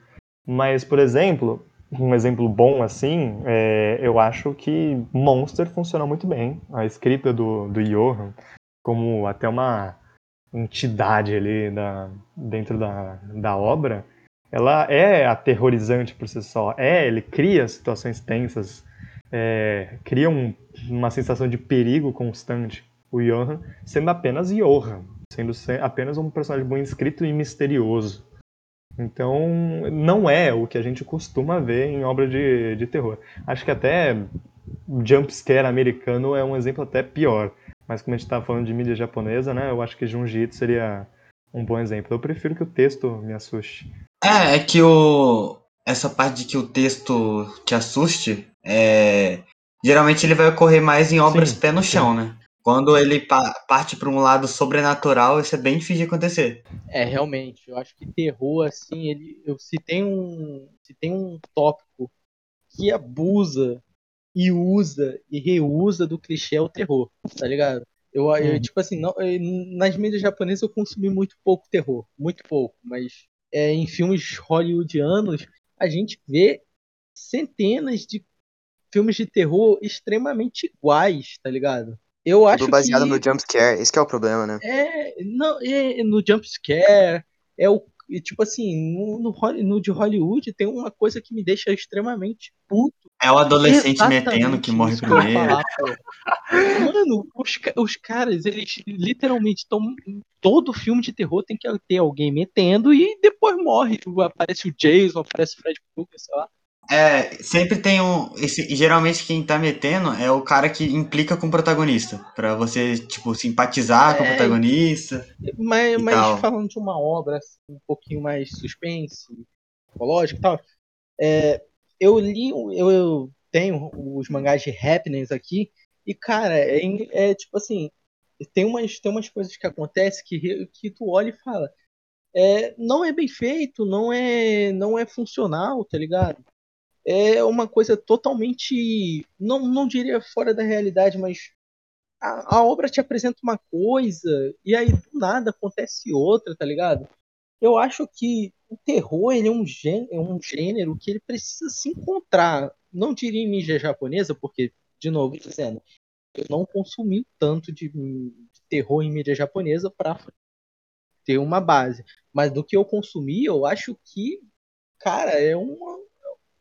mas, por exemplo, um exemplo bom assim, é, eu acho que Monster funciona muito bem. A escrita do, do Johan como até uma entidade ali da, dentro da, da obra, ela é aterrorizante por si só. É, ele cria situações tensas, é, cria um, uma sensação de perigo constante. O Johan sendo apenas Johan, sendo apenas um personagem bem escrito e misterioso. Então, não é o que a gente costuma ver em obra de, de terror. Acho que até jumpscare americano é um exemplo até pior. Mas como a gente estava falando de mídia japonesa, né, eu acho que Junji Ito seria um bom exemplo. Eu prefiro que o texto me assuste. É, é que o essa parte de que o texto te assuste, é... geralmente ele vai ocorrer mais em obras sim, pé no chão, sim. né? Quando ele pa parte para um lado sobrenatural, isso é bem difícil de acontecer. É, realmente. Eu acho que terror, assim, ele. Eu, se tem um. Se tem um tópico que abusa e usa e reusa do clichê é o terror, tá ligado? Eu, eu uhum. tipo assim, não, nas mídias japonesas eu consumi muito pouco terror, muito pouco, mas é, em filmes hollywoodianos a gente vê centenas de filmes de terror extremamente iguais, tá ligado? Eu acho Tudo baseado que... no jumpscare, esse é o problema, né? É, não, é, no jumpscare, é o e, tipo assim, no, no, no, de Hollywood tem uma coisa que me deixa extremamente puto. É o adolescente Exatamente metendo que morre primeiro. Falar, Mano, os, os caras, eles literalmente estão. Todo filme de terror tem que ter alguém metendo e depois morre. Aparece o Jason, aparece o Fred Krueger, sei lá. É, sempre tem um. Esse, geralmente quem tá metendo é o cara que implica com o protagonista. para você, tipo, simpatizar com o é, protagonista. Mas, mas falando de uma obra assim, um pouquinho mais suspense, psicológico e tal. É, eu li, eu, eu, tenho os mangás de Happiness aqui, e, cara, é, é, tipo assim. Tem umas, tem umas coisas que acontecem que, que tu olha e fala. É, não é bem feito, não é, não é funcional, tá ligado? É uma coisa totalmente, não, não diria fora da realidade, mas a, a, obra te apresenta uma coisa e aí do nada acontece outra, tá ligado? Eu acho que o terror ele é, um gênero, é um gênero que ele precisa se encontrar. Não diria em mídia japonesa, porque, de novo, dizendo, eu não consumi tanto de, de terror em mídia japonesa para ter uma base. Mas do que eu consumi, eu acho que, cara, é uma,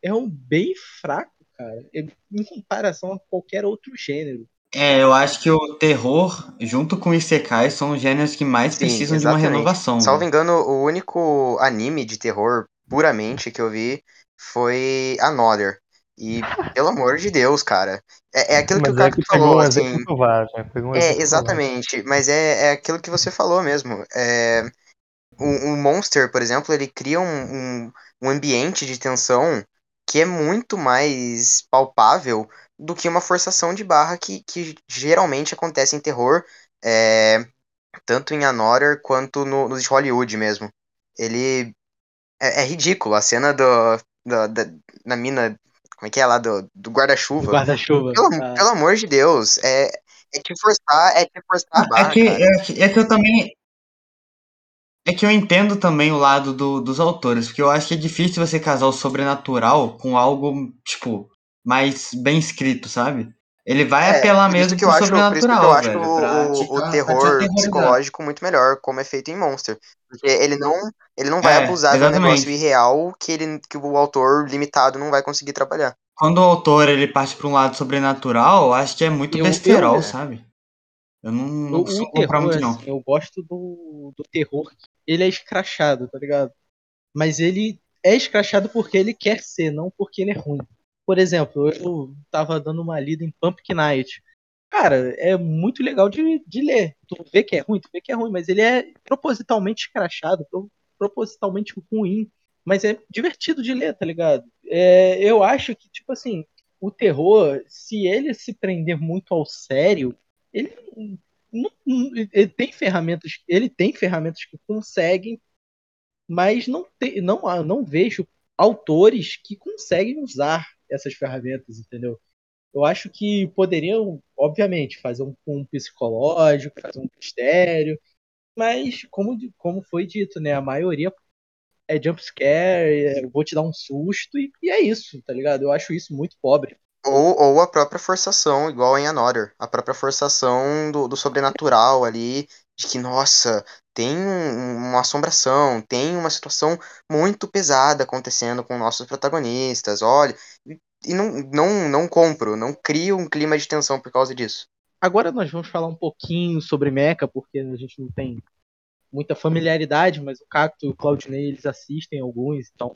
é um bem fraco, cara, em comparação a qualquer outro gênero. É, eu acho que o terror, junto com o Isekai, são os gêneros que mais Sim, precisam exatamente. de uma renovação. Salvo né? engano, o único anime de terror puramente que eu vi foi Another. E, pelo amor de Deus, cara. É, é aquilo mas que o cara é falou, assim. Um é, exatamente. Mas é, é aquilo que você falou mesmo. É, o, o Monster, por exemplo, ele cria um, um, um ambiente de tensão que é muito mais palpável do que uma forçação de barra que, que geralmente acontece em terror, é, tanto em Another quanto no, no Hollywood mesmo. Ele é, é ridículo, a cena do, do, da, na mina, como é que é lá, do, do guarda-chuva. Guarda-chuva. Pelo, ah. pelo amor de Deus, é, é te forçar, é te forçar a é barra. É que, é, é que eu também, é que eu entendo também o lado do, dos autores, porque eu acho que é difícil você casar o sobrenatural com algo, tipo, mais bem escrito, sabe? Ele vai é, apelar mesmo pro acho, sobrenatural, eu acho velho, o, o terror psicológico muito melhor, como é feito em Monster. Porque ele não, ele não vai é, abusar exatamente. de um negócio irreal que, ele, que o autor limitado não vai conseguir trabalhar. Quando o autor ele parte para um lado sobrenatural, eu acho que é muito eu, besterol, eu, sabe? Eu não, não o, consigo comprar muito, não. Assim, eu gosto do, do terror. Ele é escrachado, tá ligado? Mas ele é escrachado porque ele quer ser, não porque ele é ruim. Por exemplo, eu tava dando uma lida em Pumpkin Night. Cara, é muito legal de, de ler. Tu vê que é ruim, tu vê que é ruim, mas ele é propositalmente escrachado, propositalmente ruim. Mas é divertido de ler, tá ligado? É, eu acho que, tipo assim, o terror, se ele se prender muito ao sério, ele, não, ele tem ferramentas, ele tem ferramentas que conseguem, mas não, tem, não, não vejo autores que conseguem usar essas ferramentas, entendeu? Eu acho que poderiam, obviamente, fazer um, um psicológico, fazer um mistério, mas como, como foi dito, né, a maioria é jumpscare, é, vou te dar um susto e, e é isso, tá ligado? Eu acho isso muito pobre. Ou, ou a própria forçação, igual em Another. A própria forçação do, do sobrenatural ali, de que, nossa, tem um- uma assombração, tem uma situação muito pesada acontecendo com nossos protagonistas, olha. E não, não, não compro, não crio um clima de tensão por causa disso. Agora nós vamos falar um pouquinho sobre Mecha, porque a gente não tem muita familiaridade, mas o Cacto e o Claudinei eles assistem alguns, então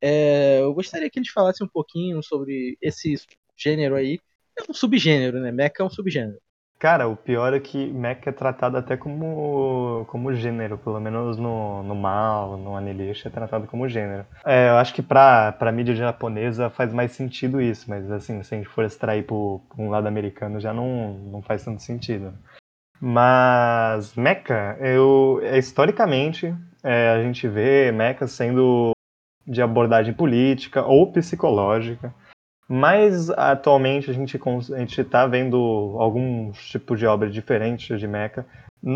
é, eu gostaria que eles falassem um pouquinho sobre esse gênero aí. É um subgênero, né? Mecha é um subgênero. Cara, o pior é que Mecha é tratado até como, como gênero, pelo menos no, no mal, no Anilish é tratado como gênero. É, eu acho que pra, pra mídia japonesa faz mais sentido isso, mas assim, se a gente for extrair pro, pro um lado americano já não, não faz tanto sentido. Mas Mecha, eu, é, historicamente, é, a gente vê Mecha sendo de abordagem política ou psicológica. Mas atualmente a gente a gente está vendo alguns tipos de obras diferentes de mecha.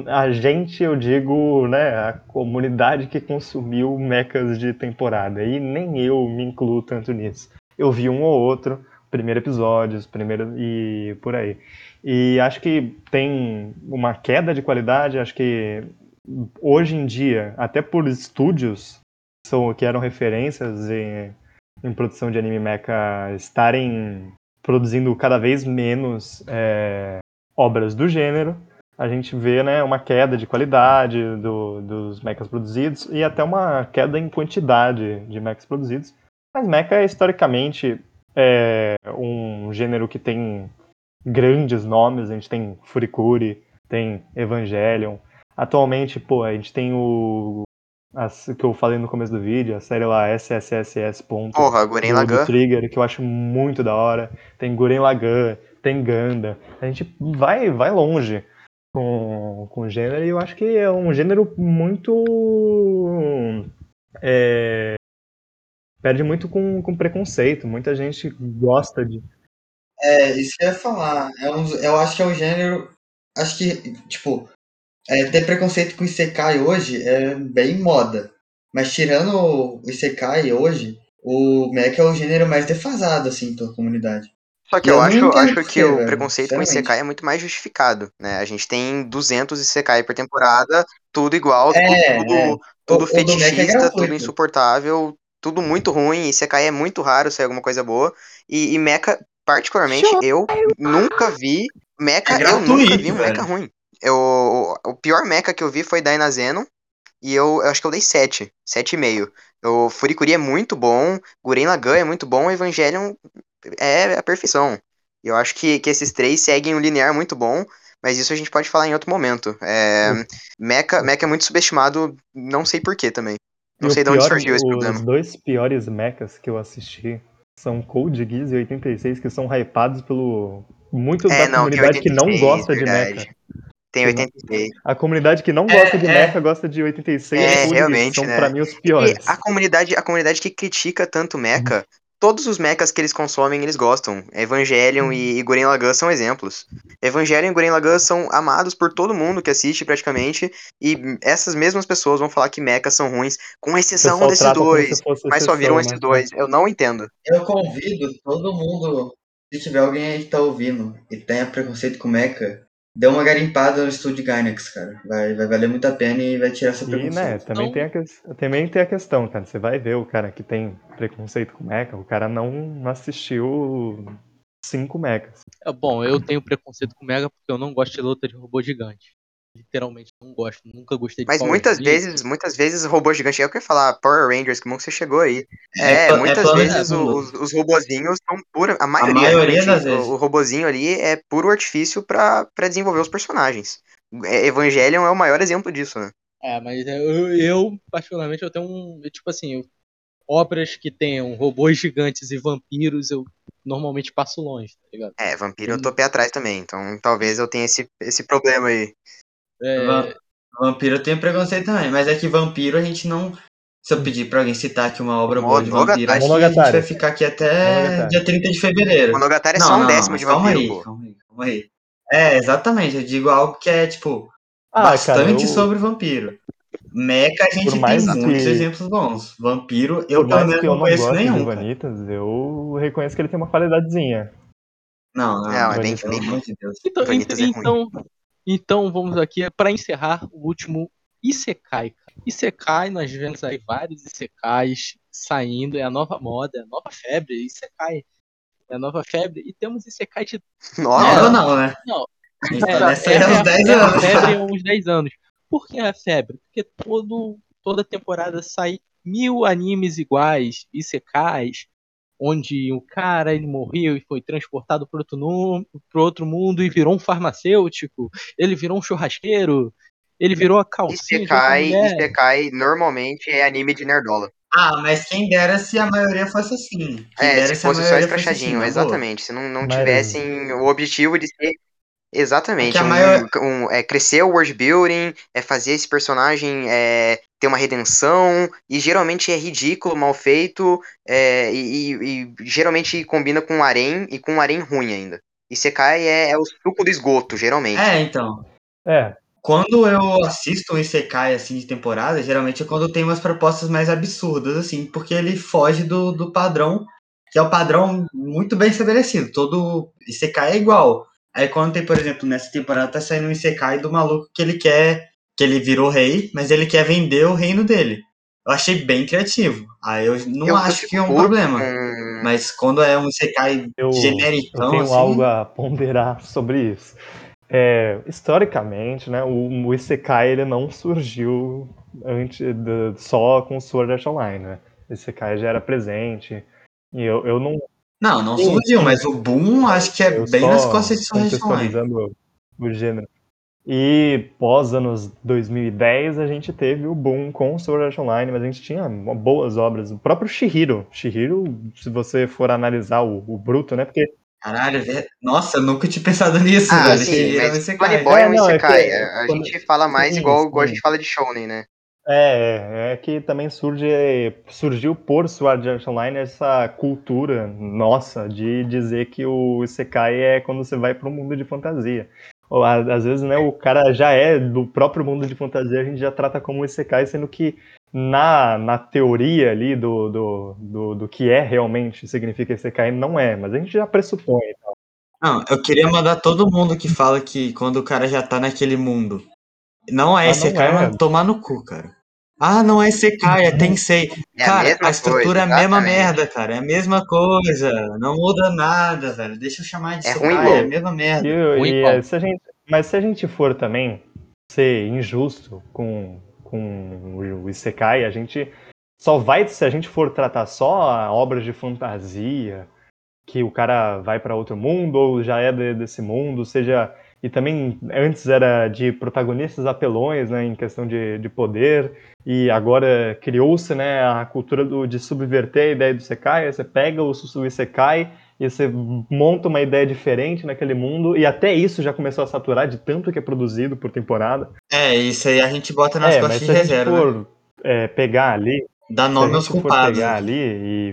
A gente, eu digo, né, a comunidade que consumiu mechas de temporada. E nem eu me incluo tanto nisso. Eu vi um ou outro, primeiro episódios, primeiro e por aí. E acho que tem uma queda de qualidade. Acho que hoje em dia, até por estúdios são, que eram referências em em produção de anime mecha estarem produzindo cada vez menos é, obras do gênero, a gente vê né, uma queda de qualidade do, dos mechas produzidos e até uma queda em quantidade de mechas produzidos. Mas mecha é historicamente é, um gênero que tem grandes nomes, a gente tem Furikuri, tem Evangelion. Atualmente, pô, a gente tem o as, que eu falei no começo do vídeo, a série lá SSSS. Porra, Guren do Trigger, que eu acho muito da hora. Tem Guren Lagann, tem Ganda. A gente vai, vai longe com, com o gênero e eu acho que é um gênero muito. É, perde muito com, com preconceito. Muita gente gosta de. É, isso que eu ia falar. É um, eu acho que é um gênero. Acho que, tipo, é, ter preconceito com Isekai hoje é bem moda. Mas tirando o Isekai hoje, o Mecha é o gênero mais defasado, assim, da comunidade. Só que eu, eu não acho, acho que o velho, preconceito com. Isekai é muito mais justificado, né? A gente tem 200 Isekai por temporada, tudo igual, É, tudo, é. tudo O- o é fetichista, tudo gratuito. insuportável, tudo muito ruim. Isekai é muito raro ser alguma coisa boa. E, e Mecha, particularmente, eu nunca vi. Mecha, É eu nunca vi um Mecha ruim. Eu, o, pior Mecha que eu vi foi Daina Zeno. E eu, eu acho que eu dei 7, 7,5. O Furikuri é muito bom, Guren Lagann é muito bom, Evangelion é a perfeição. Eu acho que, que esses três seguem um linear muito bom, mas isso a gente pode falar em outro momento. É, Mecha, Mecha é muito subestimado, não sei porquê também. Não e sei de onde pior, surgiu esse os problema. dois piores mechas que eu assisti são Code Geass e 86, que são hypados pelo muito É, da não, comunidade que não 86, gosta de verdade. mecha. Tem Que não- 86. A comunidade que não gosta de é. mecha gosta de 86 É, e realmente, são né? pra mim os E piores. a comunidade, a comunidade que critica tanto Mecha, todos os mechas que eles consomem, eles gostam. Evangelion e, e Guren Lagann são exemplos. Evangelion e Guren Lagann são amados por todo mundo que assiste praticamente, e essas mesmas pessoas vão falar que mechas são ruins, com exceção desses dois. fosse Mas só viram exceção, esses né? dois. Eu não entendo. Eu convido todo mundo, se tiver alguém aí que tá ouvindo e tenha preconceito com Mecha, dê uma garimpada no estúdio Gainax, cara. Vai, vai valer muito a pena e vai tirar seu E, né, preconceito. também, Então- tem a, que- também tem a questão, cara. Você vai ver o cara que tem preconceito com mecha, o cara não assistiu cinco mechas. É, bom, eu tenho preconceito com Mega porque eu não gosto de luta de robô gigante. Literalmente não gosto, nunca gostei de Mas Power muitas Rangers. vezes, muitas vezes robô gigante. Eu quero falar Power Rangers, que bom que você chegou aí. É É, é muitas de vezes fundo. os, os robozinhos são pura. A maioria, maioria realmente, das vezes. o, o robozinho ali é puro artifício pra, pra desenvolver os personagens. É, Evangelion é o maior exemplo disso, né? É, mas eu, eu, particularmente, eu tenho um. Tipo assim, eu- obras que tenham robôs gigantes e vampiros, eu normalmente passo longe, tá ligado? É, vampiro eu tô pé atrás também, então talvez eu tenha esse, esse problema aí. É, Va- Vampiro eu tenho preconceito também, mas é que vampiro a gente não. Se eu pedir pra alguém citar aqui uma obra boa de vampiro, acho que a gente vai ficar aqui até Monogatari. dia 30 de fevereiro. Monogatari é não, só um não, décimo de calma vampiro, aí, calma aí, calma aí. É, exatamente, eu digo algo que é, tipo, Ah, cara, bastante eu, sobre vampiro. Mecha a gente tem muitos que- exemplos bons. Vampiro, eu pelo menos não conheço nenhum. cara. Vanitas, eu reconheço que ele tem uma qualidadezinha. Não, não, Não, é bem- de Deus. Então, é então, então vamos aqui para encerrar o último Isekai. Isekai, nós vemos aí vários Isekais saindo, é a nova moda, é a nova febre, Isekai. É a nova febre. E temos Isekai de. Nova não, né? Não, A gente é, é, uns é, 10 é a anos. febre há uns 10 anos. Por que a febre? Porque todo, toda temporada sai mil animes iguais, Isekais, onde o cara ele morreu e foi transportado para outro, outro mundo e virou um farmacêutico, ele virou um churrasqueiro, ele virou a calcinha Isekai, mulher. Isekai normalmente é anime de nerdola. Ah, mas quem dera se a maioria fosse assim. Quem É, dera se a fosse só maioria fosse escrachadinho, assim, boa. exatamente. Se não, não Mas- tivessem o objetivo de ser. Exatamente. É um- maior- um- é crescer o world building, é fazer esse personagem é, ter uma redenção, e geralmente é ridículo, mal feito, é, e, e- e geralmente combina com um harém e com um harém ruim ainda. Isekai é, é o suco do esgoto, geralmente. É, então. É, Quando eu assisto um Isekai assim de temporada, geralmente é quando tem umas propostas mais absurdas, assim, porque ele foge do, do padrão, que é o padrão muito bem estabelecido. Todo Isekai é igual. Aí quando tem, por exemplo, nessa temporada tá saindo um Isekai do maluco que ele quer, que ele virou rei, mas ele quer vender o reino dele. Eu achei bem criativo. Aí eu não Eu acho que é um problema. com- Mas quando é um Isekai eu, genericão, eu tenho assim, algo a ponderar sobre isso. É, historicamente, né, o, o Isekai ele não surgiu antes de- só com Sword Art Online, né? O Isekai já era presente. E eu, eu não Não, não surgiu, mas o boom acho que é Eu bem nas costas de Sword Art Online. o gênero. E pós anos 2010 a gente teve o boom com Sword Art Online, mas a gente tinha boas obras. O próprio Shihiro. Shihiro, se você for analisar o, o bruto, né? Porque Caralho, é- nossa, eu nunca tinha pensado nisso, Ah, velho. sim, um mas Isekai. Funny Boy é um É, é Isekai. que- A gente fala mais sim, igual, igual a sim. gente fala de Shonen, né? É, é, é que também surge, surgiu por Sword Art Online essa cultura nossa de dizer que o Isekai é quando você vai para um mundo de fantasia. Às vezes, né, o cara já é do próprio mundo de fantasia, a gente já trata como Isekai, sendo que na, na teoria ali do, do, do, do que é realmente significa Isekai, não é, mas a gente já pressupõe. Não, eu queria mandar todo mundo que fala que quando o cara já tá naquele mundo. Não é Ah, Isekai, não é. mas tomar no cu, cara. Ah, não é Isekai, é Tensei. É a cara, mesma a estrutura coisa, é a mesma merda, cara. É a mesma coisa. Não muda nada, velho. Deixa eu chamar de É Isekai, ruim, é a mesma merda. E, Ruim e, se a gente, mas se a gente for também ser injusto com, com o Isekai, a gente só vai, se a gente for tratar só a obras de fantasia, que o cara vai para outro mundo ou já é de- desse mundo, seja. E também antes era de protagonistas apelões, né, em questão de, de poder, e agora criou-se né, a cultura do, de subverter a ideia do Isekai, aí você pega o, o Isekai e você monta uma ideia diferente naquele mundo, e até isso já começou a saturar de tanto que é produzido por temporada. É, isso aí a gente bota nas é, mas costas se de a gente reserva. né? for é, pegar ali, Dá se a nome aos culpados. pegar ali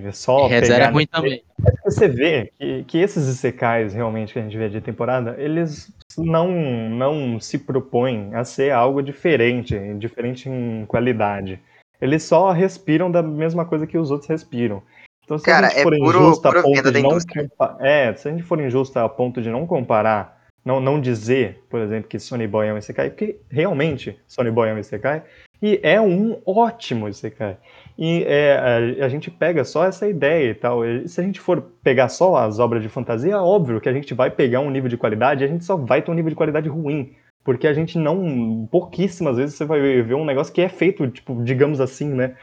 e só é pegar ruim naquele- também. você vê que, que esses Isekais realmente que a gente vê de temporada, eles não, não se propõem a ser algo diferente, diferente em qualidade. Eles só respiram da mesma coisa que os outros respiram. Então, se Cara, a gente é for puro- injusto a pura ponto de não compa- é, se a gente for injusto a ponto de não comparar, não, não dizer, por exemplo, que Sony Boy é um Isekai, porque realmente Sony Boy é um Isekai, e é um ótimo Isekai. E é, a, a gente pega só essa ideia e tal. E se a gente for pegar só as obras de fantasia, é óbvio que a gente vai pegar um nível de qualidade e a gente só vai ter um nível de qualidade ruim. Porque a gente não. Pouquíssimas vezes você vai ver um negócio que é feito, tipo, digamos assim, né?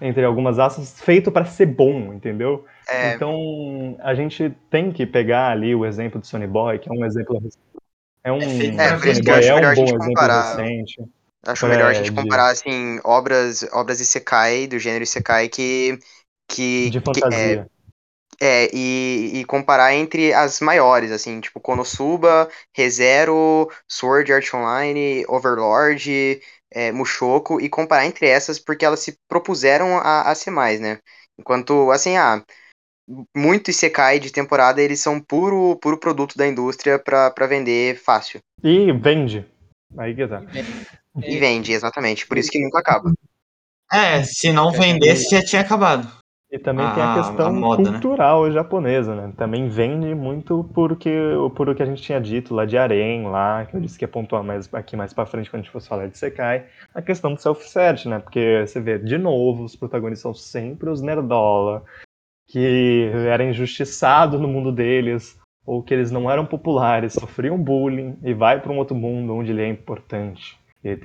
Entre algumas aspas, feito para ser bom, entendeu? É, Então a gente tem que pegar ali o exemplo do Sony Boy, que é um exemplo. É um. É feito pra Sony Boy é um bom exemplo comparar. recente. Acho melhor a gente de- comparar, assim, obras, obras Isekai, do gênero Isekai, que. que De que- é, fantasia. É, e, e comparar entre as maiores, assim, tipo Konosuba, ReZero, Sword Art Online, Overlord, é, Mushoku, e comparar entre essas porque elas se propuseram a, a ser mais, né? Enquanto, assim, ah, muito Isekai de temporada, eles são puro, puro produto da indústria pra, pra vender fácil. E vende. Aí que tá. E vende, exatamente, por isso que nunca acaba. É, se não vendesse, já tinha acabado. E também tem a questão a moda, né? cultural né? japonesa, né? Também vende muito porque, por o que a gente tinha dito lá de Arém, lá, que eu disse que ia pontuar mais, aqui mais pra frente quando a gente fosse falar de Sekai, a questão do self-cert, né? Porque você vê, de novo, os protagonistas são sempre os nerdola, que era injustiçado no mundo deles, ou que eles não eram populares, sofriam bullying, e vai para um outro mundo onde ele é importante.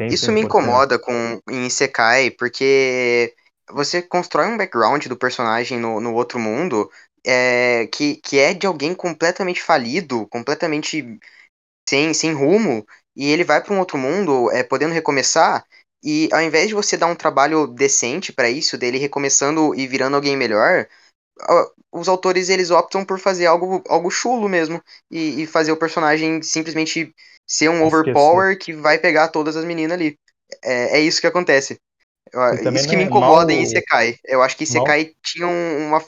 Isso me incomoda com em Sekai, porque você constrói um background do personagem no, no outro mundo é, que, que é de alguém completamente falido, completamente sem, sem rumo, e ele vai para um outro mundo é, podendo recomeçar, e ao invés de você dar um trabalho decente para isso, dele recomeçando e virando alguém melhor, os autores eles optam por fazer algo, algo chulo mesmo, e, e fazer o personagem simplesmente ser um overpower que vai pegar todas as meninas ali. É, é isso que acontece. Isso que me é incomoda mal... em Isekai. Eu acho que Isekai mal... tinha uma,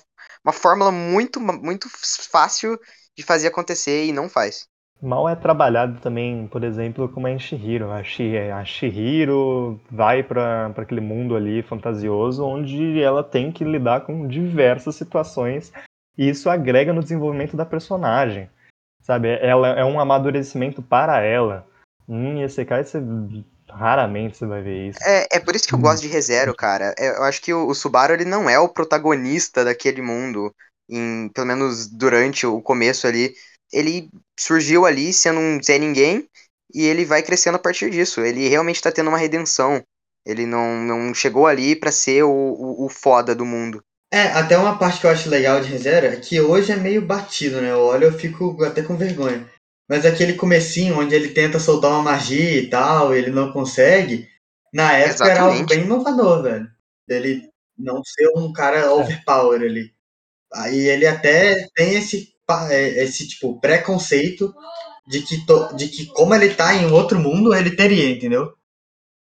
uma fórmula muito, muito fácil de fazer acontecer e não faz. Mal é trabalhado também, por exemplo, como a Shihiro. A, Shi, a Shihiro vai para aquele mundo ali fantasioso onde ela tem que lidar com diversas situações e isso agrega no desenvolvimento da personagem. Sabe? Ela é um amadurecimento para ela. Em Isekai você Raramente você vai ver isso. É, é por isso que eu gosto de ReZero, cara. É, eu acho que o, o Subaru ele não é o protagonista daquele mundo, em, pelo menos durante o começo ali. Ele surgiu ali sendo um Zé Ninguém e ele vai crescendo a partir disso. Ele realmente está tendo uma redenção. Ele não, não chegou ali para ser o, o, o, foda do mundo. É, até uma parte que eu acho legal de ReZero é que hoje é meio batido, né? Eu olho eu fico até com vergonha. Mas aquele comecinho onde ele tenta soltar uma magia e tal, ele não consegue, na época Exatamente. era algo bem inovador, velho. Ele não ser um cara é. overpower ali. Aí ele até tem esse, é, esse tipo, preconceito de que, to, de que como ele tá em outro mundo, ele teria, entendeu?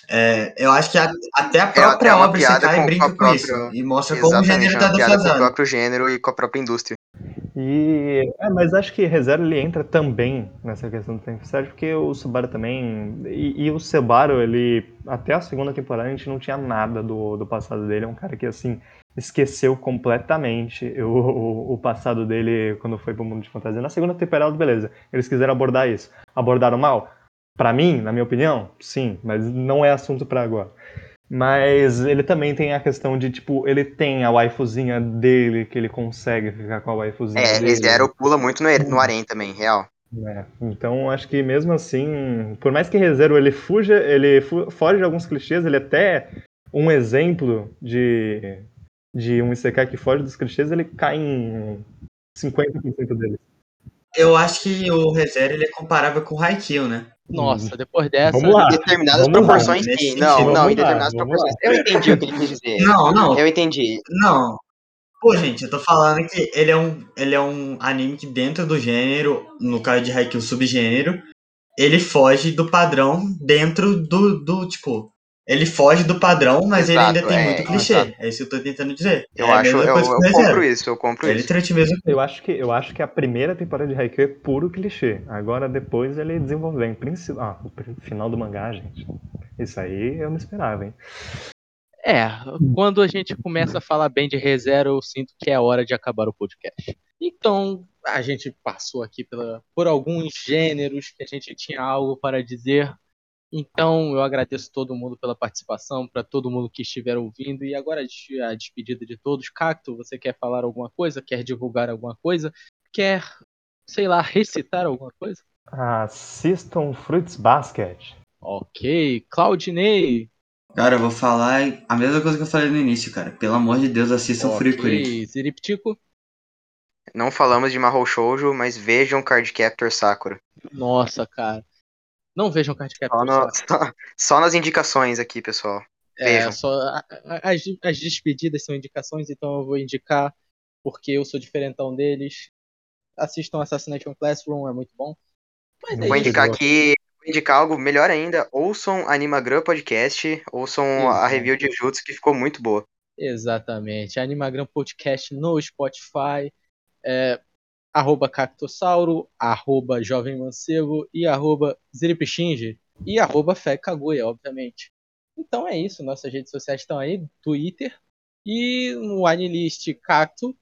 É, eu acho que a, até a própria é obra Sekai brinca com, com isso. E mostra como o gênero tá defasado. Com o próprio gênero e com a própria indústria. E, é, mas acho que Rezero ele entra também nessa questão do tempo certo, porque o Subaru também. E, e, o Subaru, ele. Até a segunda temporada a gente não tinha nada do, do passado dele. É um cara que, assim, esqueceu completamente o, o, o passado dele quando foi pro mundo de fantasia. Na segunda temporada, beleza. Eles quiseram abordar isso. Abordaram mal? Para mim, na minha opinião, sim, mas não é assunto para agora. Mas ele também tem a questão de, tipo, ele tem a waifuzinha dele, que ele consegue ficar com a waifuzinha é, dele. É, Zero pula muito no, no harém também, real. É, então acho que mesmo assim, por mais que Rezero ele fuja, ele fu foge de alguns clichês, ele é até um exemplo de, de um Isekai que foge dos clichês, ele cai em 50% deles. Eu acho que o ReZero ele é comparável com o Haikyuu, né? Nossa, depois dessa. Vamos lá. Em determinadas vamos proporções, lá. sim. Não, vamos não, em determinadas lá. proporções. Eu entendi o que ele quis dizer. Não, não. Eu entendi. Não. Pô, gente, eu tô falando que ele é um, ele é um anime que dentro do gênero, no caso de Haikyuu subgênero, ele foge do padrão dentro do, do tipo, ele foge do padrão, mas Exato, ele ainda tem é, muito clichê. Exato. É isso que eu tô tentando dizer. Eu é acho, eu, eu compro isso, eu compro ele isso. Trate mesmo. Eu acho que eu acho que a primeira temporada de Haikyuu é puro clichê. Agora depois ele desenvolveu em princípio, ah, o final do mangá, gente. Isso aí eu não esperava, hein. É, quando a gente começa a falar bem de ReZero, eu sinto que é hora de acabar o podcast. Então, a gente passou aqui pela, por alguns gêneros que a gente tinha algo para dizer então, eu agradeço todo mundo pela participação, para todo mundo que estiver ouvindo. E agora a despedida de todos. Cacto, você quer falar alguma coisa? Quer divulgar alguma coisa? Quer, sei lá, recitar alguma coisa? Assistam Fruits Basket. Ok. Claudinei. Cara, eu vou falar a mesma coisa que eu falei no início, cara. Pelo amor de Deus, assistam okay. Furikuri. Ziriptico. Não falamos de Mahou Shoujo, mas vejam Cardcaptor Sakura. Nossa, cara. Não vejam Cardcaptor. Só, no, só, só, nas indicações aqui, pessoal. É, só, as, as despedidas são indicações, então eu vou indicar porque eu sou diferentão deles. Assistam Assassination Classroom, é muito bom. Mas é vou indicar aqui, vou indicar algo melhor ainda. Ouçam Animagram Podcast, ouçam a review de Jutsu que ficou muito boa. Exatamente. Animagram Podcast no Spotify. É, arroba Cactossauro, arroba Jovem Mancebo e arroba Ziripixinge e arroba Fé Kaguya, obviamente. Então é isso, nossas redes sociais estão aí, Twitter E no Anilist Cacto,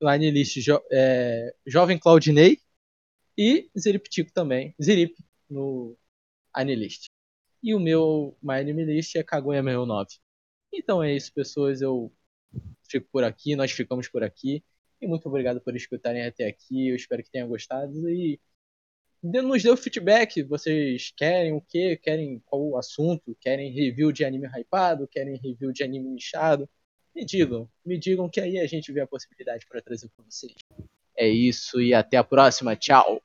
no Anilist jo, é, Jovem Claudinei e Ziriptico também. Zirip no Anilist. E o meu My é Kaguya 69. Então é isso, pessoas. Eu fico por aqui, nós ficamos por aqui. E muito obrigado por escutarem até aqui. Eu espero que tenham gostado. E nos dê o feedback. Vocês querem o que? Querem qual o assunto? Querem review de anime hypado? Querem review de anime nichado? Me digam, me digam que aí a gente vê a possibilidade para trazer para vocês. É isso e até a próxima. Tchau!